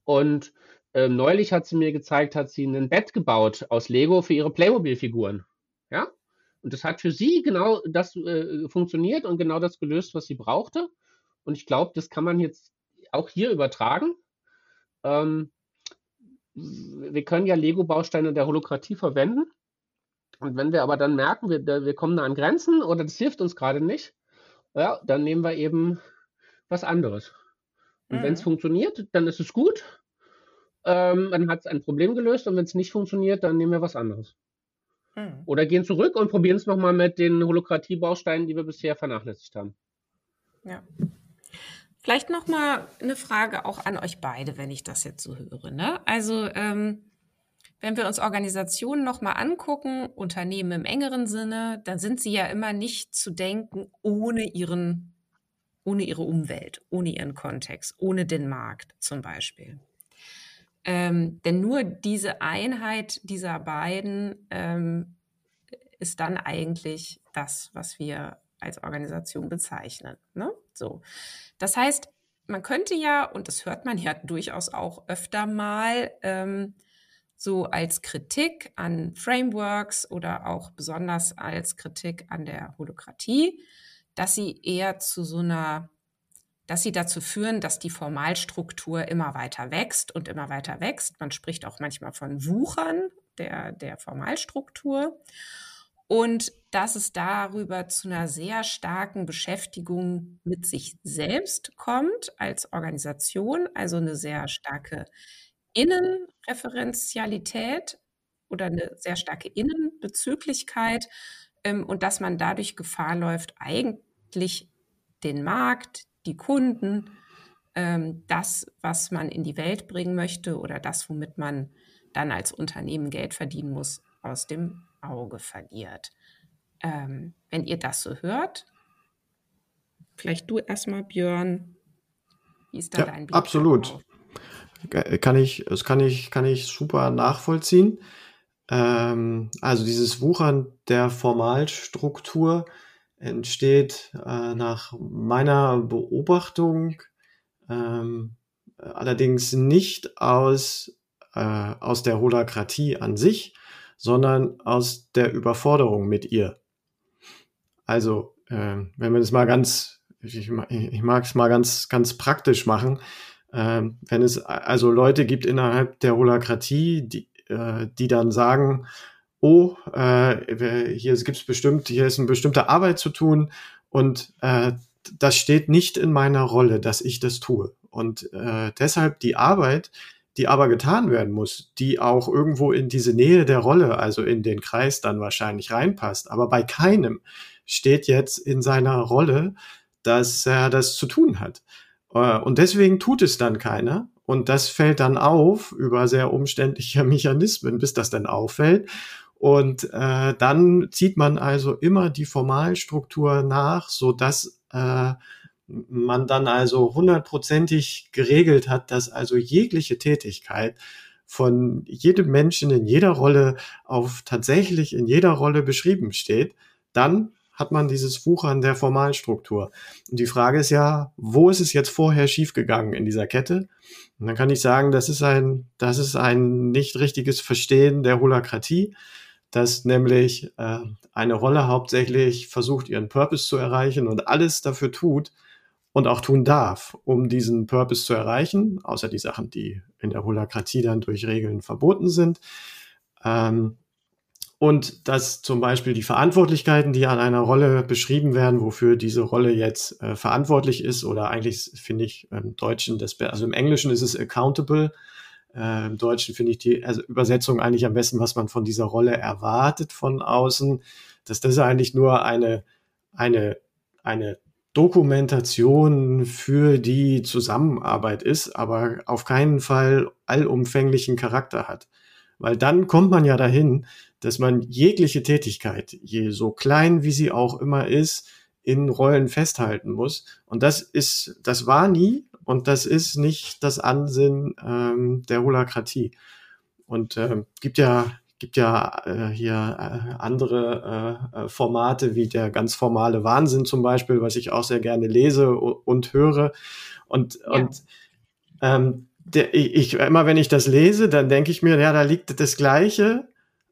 Und äh, neulich hat sie mir gezeigt, hat sie ein Bett gebaut aus Lego für ihre Playmobil-Figuren. Ja, und das hat für sie genau das äh, funktioniert und genau das gelöst, was sie brauchte. Und ich glaube, das kann man jetzt auch hier übertragen. Ähm, wir können ja Lego-Bausteine der Holokratie verwenden. Und wenn wir aber dann merken, wir, wir kommen da an Grenzen oder das hilft uns gerade nicht, ja, dann nehmen wir eben was anderes. Und mhm. wenn es funktioniert, dann ist es gut. Ähm, dann hat es ein Problem gelöst und wenn es nicht funktioniert, dann nehmen wir was anderes. Mhm. Oder gehen zurück und probieren es nochmal mit den Holokratie-Bausteinen, die wir bisher vernachlässigt haben. Ja. Vielleicht noch mal eine Frage auch an euch beide, wenn ich das jetzt so höre. Ne? Also ähm, wenn wir uns Organisationen noch mal angucken, Unternehmen im engeren Sinne, dann sind sie ja immer nicht zu denken ohne ihren, ohne ihre Umwelt, ohne ihren Kontext, ohne den Markt zum Beispiel. Ähm, denn nur diese Einheit dieser beiden ähm, ist dann eigentlich das, was wir als Organisation bezeichnen. Ne? So. Das heißt, man könnte ja, und das hört man ja durchaus auch öfter mal, ähm, so als Kritik an Frameworks oder auch besonders als Kritik an der Holokratie, dass sie eher zu so einer, dass sie dazu führen, dass die Formalstruktur immer weiter wächst und immer weiter wächst. Man spricht auch manchmal von Wuchern der, der Formalstruktur und dass es darüber zu einer sehr starken Beschäftigung mit sich selbst kommt als Organisation, also eine sehr starke Innenreferenzialität oder eine sehr starke Innenbezüglichkeit ähm, und dass man dadurch Gefahr läuft, eigentlich den Markt, die Kunden, ähm, das, was man in die Welt bringen möchte oder das, womit man dann als Unternehmen Geld verdienen muss, aus dem Auge verliert. Ähm, wenn ihr das so hört, vielleicht du erstmal, Björn, wie ist da ja, dein Blick? Absolut. Kann ich, das kann ich, kann ich super nachvollziehen. Ähm, also dieses Wuchern der Formalstruktur entsteht äh, nach meiner Beobachtung ähm, allerdings nicht aus, äh, aus der Holakratie an sich, sondern aus der Überforderung mit ihr. Also, äh, wenn wir das mal ganz, ich, ich mag es mal ganz, ganz praktisch machen, äh, wenn es also Leute gibt innerhalb der Holakratie, die, äh, die dann sagen, oh, äh, hier gibt's bestimmt, hier ist eine bestimmte Arbeit zu tun und äh, das steht nicht in meiner Rolle, dass ich das tue. Und äh, deshalb die Arbeit, die aber getan werden muss, die auch irgendwo in diese Nähe der Rolle, also in den Kreis dann wahrscheinlich reinpasst. Aber bei keinem steht jetzt in seiner Rolle, dass er das zu tun hat. Äh, und deswegen tut es dann keiner. Und das fällt dann auf über sehr umständliche Mechanismen, bis das dann auffällt. Und äh, dann zieht man also immer die Formalstruktur nach, so dass äh, man dann also hundertprozentig geregelt hat, dass also jegliche Tätigkeit von jedem Menschen in jeder Rolle auf tatsächlich in jeder Rolle beschrieben steht, dann hat man dieses Wuchern der Formalstruktur. Und die Frage ist ja, wo ist es jetzt vorher schiefgegangen in dieser Kette? Und dann kann ich sagen, das ist ein, das ist ein nicht richtiges Verstehen der Holakratie, dass nämlich äh, eine Rolle hauptsächlich versucht, ihren Purpose zu erreichen und alles dafür tut und auch tun darf, um diesen Purpose zu erreichen, außer die Sachen, die in der Holakratie dann durch Regeln verboten sind. Ähm, und dass zum Beispiel die Verantwortlichkeiten, die an einer Rolle beschrieben werden, wofür diese Rolle jetzt äh, verantwortlich ist, oder eigentlich finde ich im Deutschen, das, also im Englischen ist es accountable, äh, im Deutschen finde ich die also Übersetzung eigentlich am besten, was man von dieser Rolle erwartet von außen, dass das eigentlich nur eine, eine, eine Dokumentation für die Zusammenarbeit ist, aber auf keinen Fall allumfänglichen Charakter hat. Weil dann kommt man ja dahin, dass man jegliche Tätigkeit, je so klein wie sie auch immer ist, in Rollen festhalten muss. Und das ist, das war nie und das ist nicht das Ansinnen ähm, der Holakratie. Und äh, gibt ja gibt ja äh, hier äh, andere äh, äh, Formate wie der ganz formale Wahnsinn zum Beispiel, was ich auch sehr gerne lese und höre. Und, ja. und ähm, der, ich, immer wenn ich das lese, dann denke ich mir, ja, da liegt das Gleiche.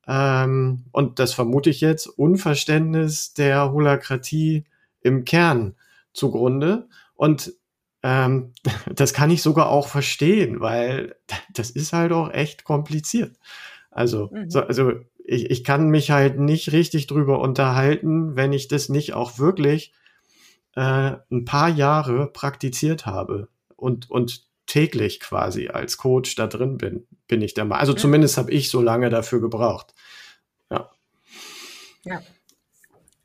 Ähm, und das vermute ich jetzt, Unverständnis der Holakratie im Kern zugrunde. Und ähm, das kann ich sogar auch verstehen, weil das ist halt auch echt kompliziert. Also, mhm. so, also ich, ich kann mich halt nicht richtig drüber unterhalten, wenn ich das nicht auch wirklich äh, ein paar Jahre praktiziert habe und, und täglich quasi als Coach da drin bin, bin ich der Meinung. Also zumindest habe ich so lange dafür gebraucht. Ja. Ja.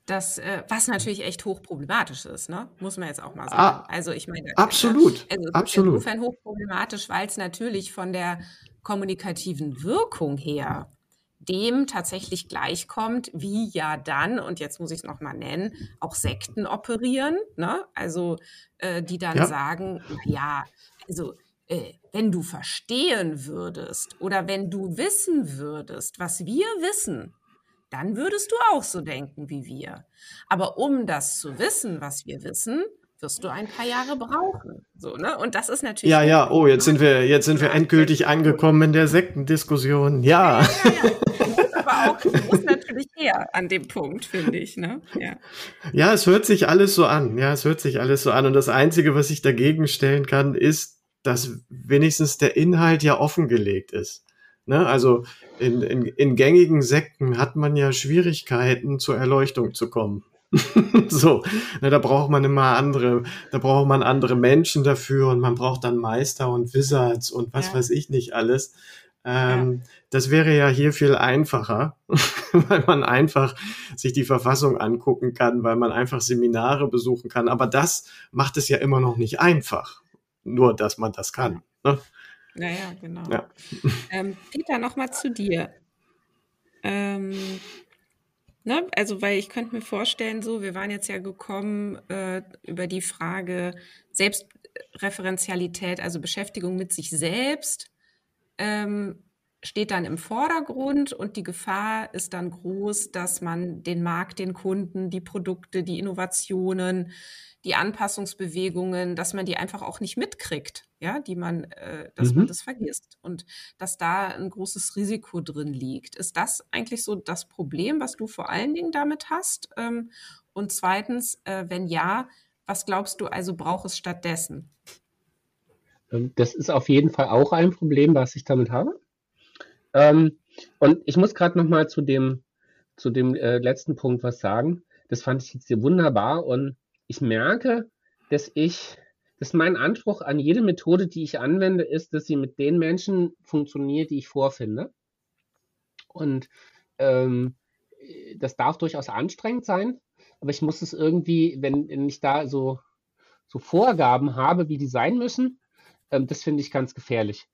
Das, äh, was natürlich echt hochproblematisch ist, ne? muss man jetzt auch mal sagen. Ah, also ich meine, absolut, also absolut. insofern hochproblematisch, weil es natürlich von der kommunikativen Wirkung her dem tatsächlich gleichkommt, wie ja dann, und jetzt muss ich es nochmal nennen, auch Sekten operieren, ne? also äh, die dann ja. sagen, ja, also äh, wenn du verstehen würdest oder wenn du wissen würdest, was wir wissen, dann würdest du auch so denken wie wir. Aber um das zu wissen, was wir wissen, wirst du ein paar Jahre brauchen. So, ne? Und das ist natürlich. Ja, ja, oh, jetzt sind wir, jetzt sind wir endgültig angekommen in der Sektendiskussion. Ja. ja, ja, ja. Aber auch, muss natürlich her an dem Punkt, finde ich, ne? Ja. Ja, es hört sich alles so an. Ja, es hört sich alles so an. Und das Einzige, was ich dagegen stellen kann, ist, dass wenigstens der Inhalt ja offengelegt ist. Ne? Also in, in, in gängigen Sekten hat man ja Schwierigkeiten, zur Erleuchtung zu kommen. so, ne, da braucht man immer andere, da braucht man andere Menschen dafür und man braucht dann Meister und Wizards und was ja. weiß ich nicht alles. Ähm, ja. Das wäre ja hier viel einfacher, weil man einfach sich die Verfassung angucken kann, weil man einfach Seminare besuchen kann. Aber das macht es ja immer noch nicht einfach. Nur, dass man das kann. Ne? Ja, genau. Ja. Ähm, Peter, nochmal zu dir. Ähm, ne, also, weil ich könnte mir vorstellen, so, wir waren jetzt ja gekommen äh, über die Frage Selbstreferenzialität, also Beschäftigung mit sich selbst. Ähm, steht dann im Vordergrund und die Gefahr ist dann groß, dass man den Markt, den Kunden, die Produkte, die Innovationen, die Anpassungsbewegungen, dass man die einfach auch nicht mitkriegt, ja, die man, äh, dass mhm. man das vergisst und dass da ein großes Risiko drin liegt. Ist das eigentlich so das Problem, was du vor allen Dingen damit hast? Ähm, und zweitens, äh, wenn ja, was glaubst du also braucht es stattdessen? Ähm, das ist auf jeden Fall auch ein Problem, was ich damit habe. Ähm, und ich muss gerade noch mal zu dem, zu dem äh, letzten Punkt was sagen. Das fand ich jetzt hier wunderbar und ich merke, dass ich, dass mein Anspruch an jede Methode, die ich anwende, ist, dass sie mit den Menschen funktioniert, die ich vorfinde. Und ähm, das darf durchaus anstrengend sein, aber ich muss es irgendwie, wenn, wenn ich da so, so Vorgaben habe, wie die sein müssen, ähm, das finde ich ganz gefährlich.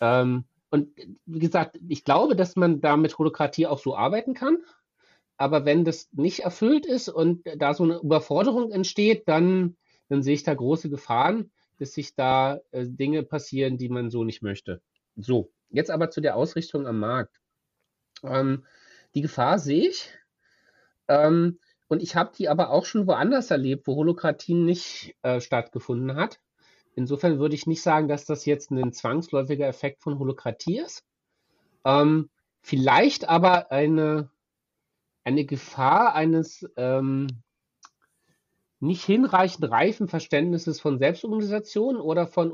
Ähm, und wie gesagt, ich glaube, dass man da mit Holokratie auch so arbeiten kann. Aber wenn das nicht erfüllt ist und da so eine Überforderung entsteht, dann, dann sehe ich da große Gefahren, dass sich da äh, Dinge passieren, die man so nicht möchte. So, jetzt aber zu der Ausrichtung am Markt. Ähm, die Gefahr sehe ich. Ähm, und ich habe die aber auch schon woanders erlebt, wo Holokratie nicht äh, stattgefunden hat. Insofern würde ich nicht sagen, dass das jetzt ein zwangsläufiger Effekt von Holokratie ist. Ähm, vielleicht aber eine, eine Gefahr eines ähm, nicht hinreichend reifen Verständnisses von Selbstorganisation oder von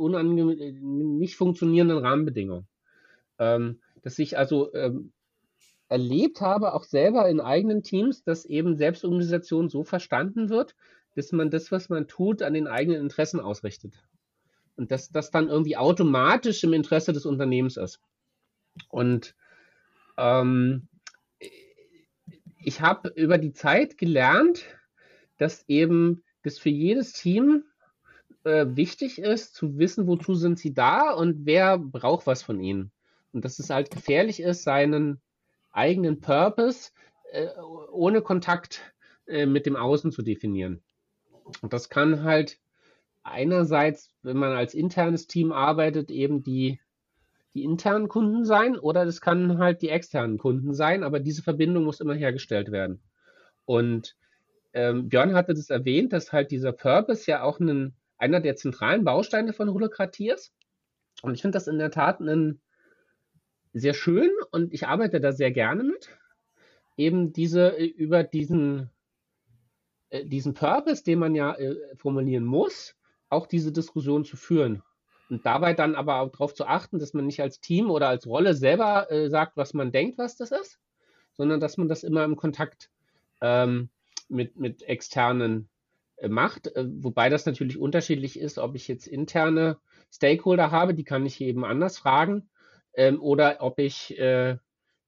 nicht funktionierenden Rahmenbedingungen. Ähm, dass ich also ähm, erlebt habe, auch selber in eigenen Teams, dass eben Selbstorganisation so verstanden wird, dass man das, was man tut, an den eigenen Interessen ausrichtet. Und dass das dann irgendwie automatisch im Interesse des Unternehmens ist. Und ähm, ich habe über die Zeit gelernt, dass eben das für jedes Team äh, wichtig ist, zu wissen, wozu sind sie da und wer braucht was von ihnen. Und dass es halt gefährlich ist, seinen eigenen Purpose äh, ohne Kontakt äh, mit dem Außen zu definieren. Und das kann halt einerseits, wenn man als internes Team arbeitet, eben die, die internen Kunden sein oder das kann halt die externen Kunden sein, aber diese Verbindung muss immer hergestellt werden. Und ähm, Björn hatte das erwähnt, dass halt dieser Purpose ja auch einen, einer der zentralen Bausteine von Holokratie ist. Und ich finde das in der Tat einen, sehr schön und ich arbeite da sehr gerne mit. Eben diese äh, über diesen, äh, diesen Purpose, den man ja äh, formulieren muss, auch diese Diskussion zu führen. Und dabei dann aber auch darauf zu achten, dass man nicht als Team oder als Rolle selber äh, sagt, was man denkt, was das ist, sondern dass man das immer im Kontakt ähm, mit, mit externen äh, macht. Äh, wobei das natürlich unterschiedlich ist, ob ich jetzt interne Stakeholder habe, die kann ich eben anders fragen, ähm, oder ob ich äh,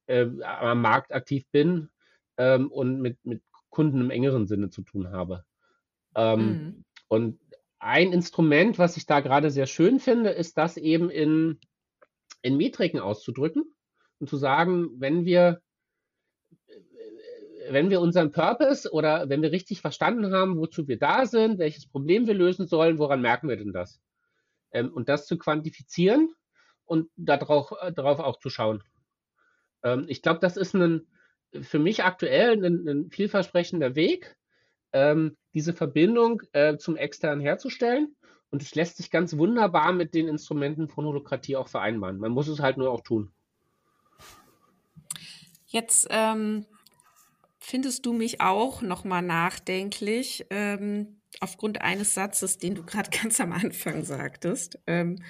am Markt aktiv bin ähm, und mit, mit Kunden im engeren Sinne zu tun habe. Ähm, mhm. Und ein Instrument, was ich da gerade sehr schön finde, ist das eben in, in Metriken auszudrücken und zu sagen, wenn wir, wenn wir unseren Purpose oder wenn wir richtig verstanden haben, wozu wir da sind, welches Problem wir lösen sollen, woran merken wir denn das? Ähm, und das zu quantifizieren und darauf, darauf auch zu schauen. Ähm, ich glaube, das ist ein, für mich aktuell ein, ein vielversprechender Weg, ähm, diese Verbindung äh, zum Externen herzustellen. Und es lässt sich ganz wunderbar mit den Instrumenten von Holokratie auch vereinbaren. Man muss es halt nur auch tun. Jetzt ähm, findest du mich auch nochmal nachdenklich ähm, aufgrund eines Satzes, den du gerade ganz am Anfang sagtest. Ähm,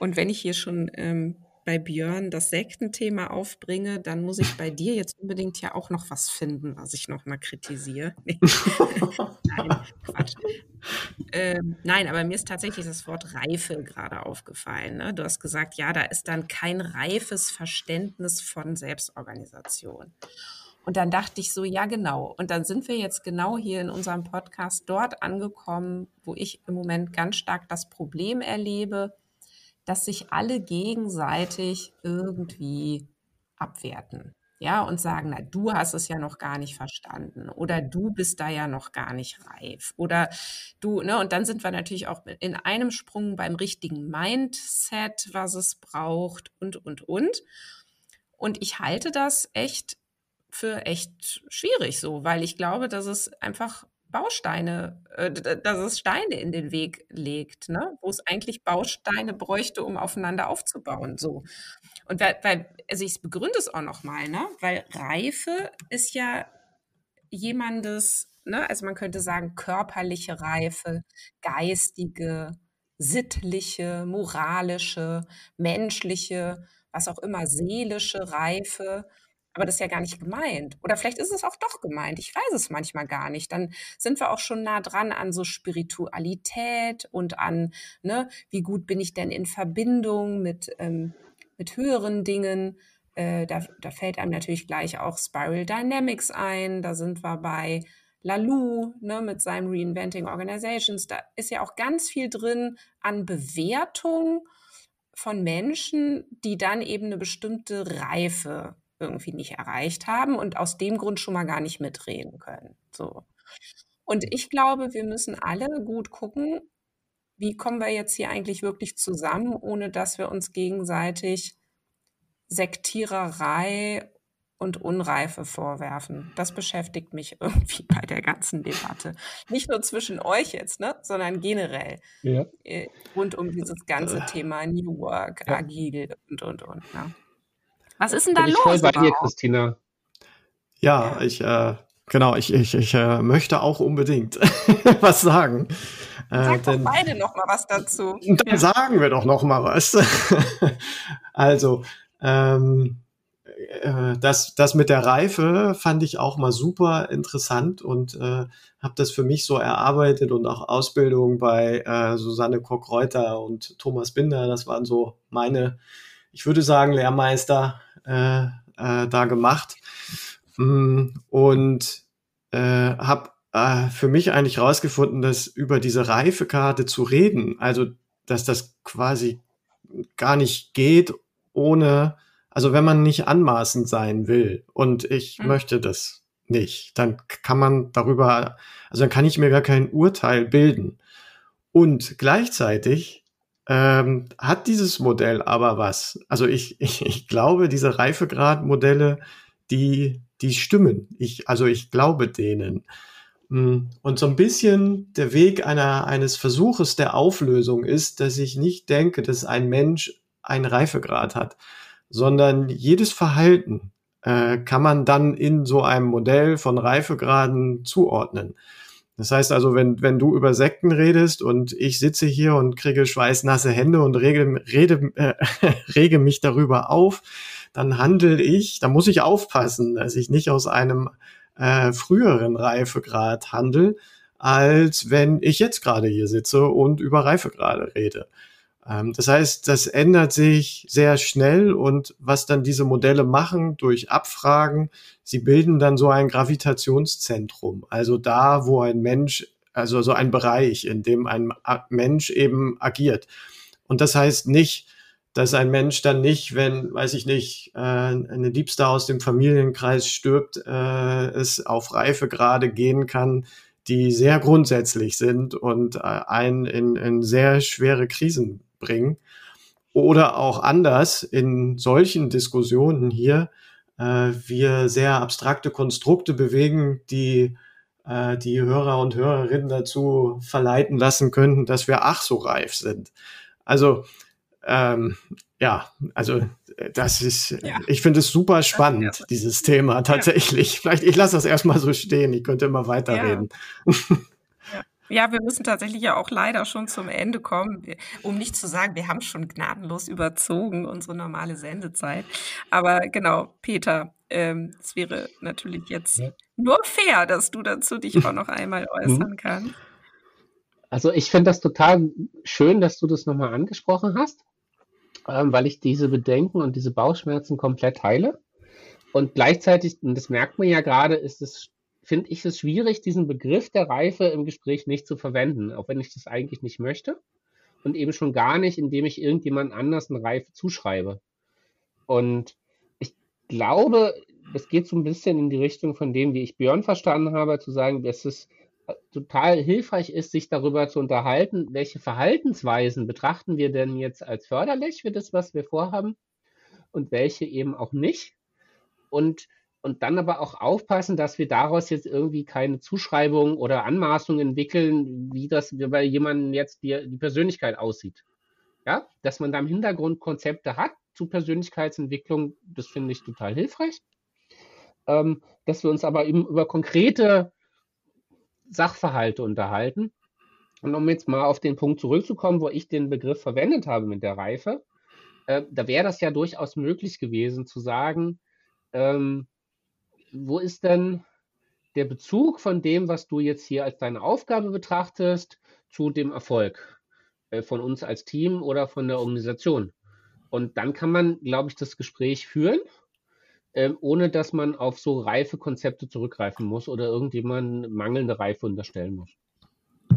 und wenn ich hier schon ähm, bei Björn das Sektenthema aufbringe, dann muss ich bei dir jetzt unbedingt ja auch noch was finden, was ich noch mal kritisiere. nein, Quatsch. Ähm, nein, aber mir ist tatsächlich das Wort Reife gerade aufgefallen. Ne? Du hast gesagt, ja, da ist dann kein reifes Verständnis von Selbstorganisation. Und dann dachte ich so, ja, genau. Und dann sind wir jetzt genau hier in unserem Podcast dort angekommen, wo ich im Moment ganz stark das Problem erlebe, dass sich alle gegenseitig irgendwie abwerten. Ja, und sagen, na, du hast es ja noch gar nicht verstanden oder du bist da ja noch gar nicht reif oder du, ne, und dann sind wir natürlich auch in einem Sprung beim richtigen Mindset, was es braucht und, und, und. Und ich halte das echt für echt schwierig so, weil ich glaube, dass es einfach Bausteine, äh, dass es Steine in den Weg legt, ne? wo es eigentlich Bausteine bräuchte, um aufeinander aufzubauen. So. Und weil, weil also ich begründe es auch nochmal, ne? weil Reife ist ja jemandes, ne? also man könnte sagen, körperliche Reife, geistige, sittliche, moralische, menschliche, was auch immer, seelische Reife aber das ist ja gar nicht gemeint. Oder vielleicht ist es auch doch gemeint. Ich weiß es manchmal gar nicht. Dann sind wir auch schon nah dran an so Spiritualität und an, ne, wie gut bin ich denn in Verbindung mit, ähm, mit höheren Dingen. Äh, da, da fällt einem natürlich gleich auch Spiral Dynamics ein. Da sind wir bei Lalou ne, mit seinem Reinventing Organizations. Da ist ja auch ganz viel drin an Bewertung von Menschen, die dann eben eine bestimmte Reife irgendwie nicht erreicht haben und aus dem Grund schon mal gar nicht mitreden können. So. Und ich glaube, wir müssen alle gut gucken, wie kommen wir jetzt hier eigentlich wirklich zusammen, ohne dass wir uns gegenseitig Sektiererei und Unreife vorwerfen. Das beschäftigt mich irgendwie bei der ganzen Debatte. Nicht nur zwischen euch jetzt, ne, sondern generell ja. Äh, rund um dieses ganze äh. Thema New Work, ja. agil und, und, und. Ne? Was ist denn da Bin los? Ich voll bei dir, Christina. Ja, ich, äh, genau, ich, ich, ich äh, möchte auch unbedingt was sagen. Äh, Sag denn, doch beide noch mal was dazu. Dann ja. sagen wir doch noch mal was. also, ähm, äh, das, das mit der Reife fand ich auch mal super interessant und äh, habe das für mich so erarbeitet und auch Ausbildung bei äh, Susanne Koch-Reuter und Thomas Binder. Das waren so meine, ich würde sagen, Lehrmeister äh, äh, da gemacht mm, und äh, habe äh, für mich eigentlich rausgefunden, dass über diese Reifekarte zu reden, also dass das quasi gar nicht geht ohne, also wenn man nicht anmaßend sein will und ich mhm. möchte das nicht, dann kann man darüber, also dann kann ich mir gar kein Urteil bilden. Und gleichzeitig ähm, hat dieses Modell aber was. Also ich, ich, ich glaube, diese Reifegradmodelle, die, die stimmen. Ich, also ich glaube denen. Mm, und so ein bisschen der Weg einer, eines Versuches der Auflösung ist, dass ich nicht denke, dass ein Mensch einen Reifegrad hat, sondern jedes Verhalten äh, kann man dann in so einem Modell von Reifegraden zuordnen. Das heißt also, wenn, wenn du über Sekten redest und ich sitze hier und kriege schweißnasse Hände und rege, rede, äh, rege mich darüber auf, dann handle ich, da muss ich aufpassen, dass ich nicht aus einem äh, früheren Reifegrad handle, als wenn ich jetzt gerade hier sitze und über Reifegrade rede. Ähm, das heißt, das ändert sich sehr schnell und was dann diese Modelle machen durch Abfragen, sie bilden dann so ein Gravitationszentrum. Also da, wo ein Mensch, also so ein Bereich, in dem ein Mensch eben agiert. Und das heißt nicht, dass ein Mensch dann nicht, wenn, weiß ich nicht, äh, eine Liebste aus dem Familienkreis stirbt, äh, es auf Reife gerade gehen kann, die sehr grundsätzlich sind und äh, einen in, in sehr schwere Krisen bringen. Oder auch anders in solchen Diskussionen hier äh, wir sehr abstrakte Konstrukte bewegen, die äh, die Hörer und Hörerinnen dazu verleiten lassen könnten, dass wir ach so reif sind. Also ähm, ja, also das ist, ja. ich finde es super spannend, ja. dieses Thema tatsächlich. Ja. Vielleicht, ich lasse das erstmal so stehen, ich könnte immer weiterreden. Ja, wir müssen tatsächlich ja auch leider schon zum Ende kommen, um nicht zu sagen, wir haben schon gnadenlos überzogen unsere normale Sendezeit. Aber genau, Peter, ähm, es wäre natürlich jetzt ja. nur fair, dass du dazu dich auch noch einmal mhm. äußern kannst. Also ich finde das total schön, dass du das nochmal angesprochen hast, ähm, weil ich diese Bedenken und diese Bauchschmerzen komplett teile. Und gleichzeitig, und das merkt man ja gerade, ist es finde ich es schwierig, diesen Begriff der Reife im Gespräch nicht zu verwenden, auch wenn ich das eigentlich nicht möchte. Und eben schon gar nicht, indem ich irgendjemand anders eine Reife zuschreibe. Und ich glaube, es geht so ein bisschen in die Richtung von dem, wie ich Björn verstanden habe, zu sagen, dass es total hilfreich ist, sich darüber zu unterhalten, welche Verhaltensweisen betrachten wir denn jetzt als förderlich für das, was wir vorhaben und welche eben auch nicht. Und und dann aber auch aufpassen, dass wir daraus jetzt irgendwie keine Zuschreibung oder Anmaßung entwickeln, wie das bei jemandem jetzt die, die Persönlichkeit aussieht. Ja, dass man da im Hintergrund Konzepte hat zu Persönlichkeitsentwicklung, das finde ich total hilfreich. Ähm, dass wir uns aber eben über konkrete Sachverhalte unterhalten. Und um jetzt mal auf den Punkt zurückzukommen, wo ich den Begriff verwendet habe mit der Reife, äh, da wäre das ja durchaus möglich gewesen zu sagen, ähm, wo ist denn der Bezug von dem, was du jetzt hier als deine Aufgabe betrachtest, zu dem Erfolg äh, von uns als Team oder von der Organisation? Und dann kann man, glaube ich, das Gespräch führen, äh, ohne dass man auf so reife Konzepte zurückgreifen muss oder irgendjemand mangelnde Reife unterstellen muss.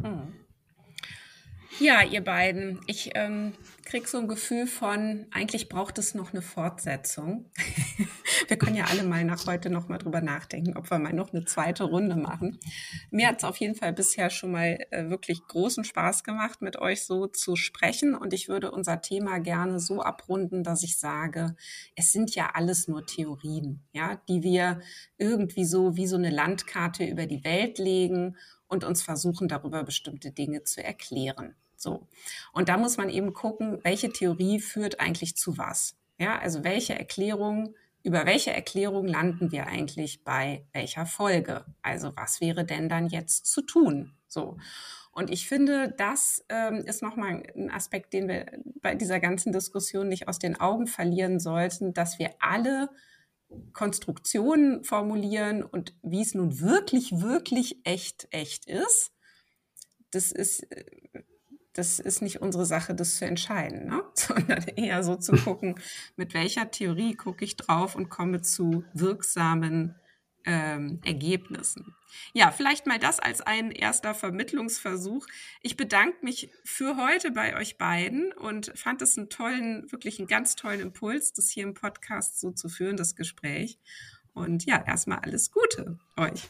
Hm. Ja, ihr beiden, ich ähm, kriege so ein Gefühl von, eigentlich braucht es noch eine Fortsetzung. wir können ja alle mal nach heute noch mal drüber nachdenken, ob wir mal noch eine zweite Runde machen. Mir hat es auf jeden Fall bisher schon mal äh, wirklich großen Spaß gemacht, mit euch so zu sprechen. Und ich würde unser Thema gerne so abrunden, dass ich sage, es sind ja alles nur Theorien, ja, die wir irgendwie so wie so eine Landkarte über die Welt legen und uns versuchen, darüber bestimmte Dinge zu erklären. So. Und da muss man eben gucken, welche Theorie führt eigentlich zu was. Ja, also welche Erklärung, über welche Erklärung landen wir eigentlich bei welcher Folge? Also was wäre denn dann jetzt zu tun? So. Und ich finde, das ähm, ist nochmal ein Aspekt, den wir bei dieser ganzen Diskussion nicht aus den Augen verlieren sollten, dass wir alle Konstruktionen formulieren und wie es nun wirklich, wirklich echt, echt ist. Das ist äh, das ist nicht unsere Sache, das zu entscheiden, ne? sondern eher so zu gucken, mit welcher Theorie gucke ich drauf und komme zu wirksamen ähm, Ergebnissen. Ja, vielleicht mal das als ein erster Vermittlungsversuch. Ich bedanke mich für heute bei euch beiden und fand es einen tollen, wirklich einen ganz tollen Impuls, das hier im Podcast so zu führen, das Gespräch. Und ja, erstmal alles Gute euch.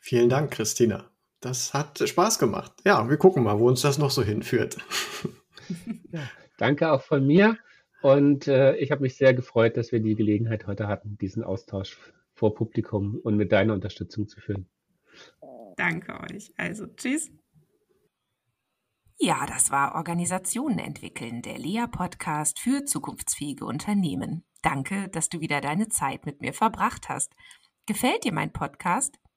Vielen Dank, Christina das hat Spaß gemacht. Ja, wir gucken mal, wo uns das noch so hinführt. Ja, danke auch von mir. Und äh, ich habe mich sehr gefreut, dass wir die Gelegenheit heute hatten, diesen Austausch vor Publikum und mit deiner Unterstützung zu führen. Danke euch. Also, tschüss. Ja, das war Organisationen entwickeln, der Lea-Podcast für zukunftsfähige Unternehmen. Danke, dass du wieder deine Zeit mit mir verbracht hast. Gefällt dir mein Podcast?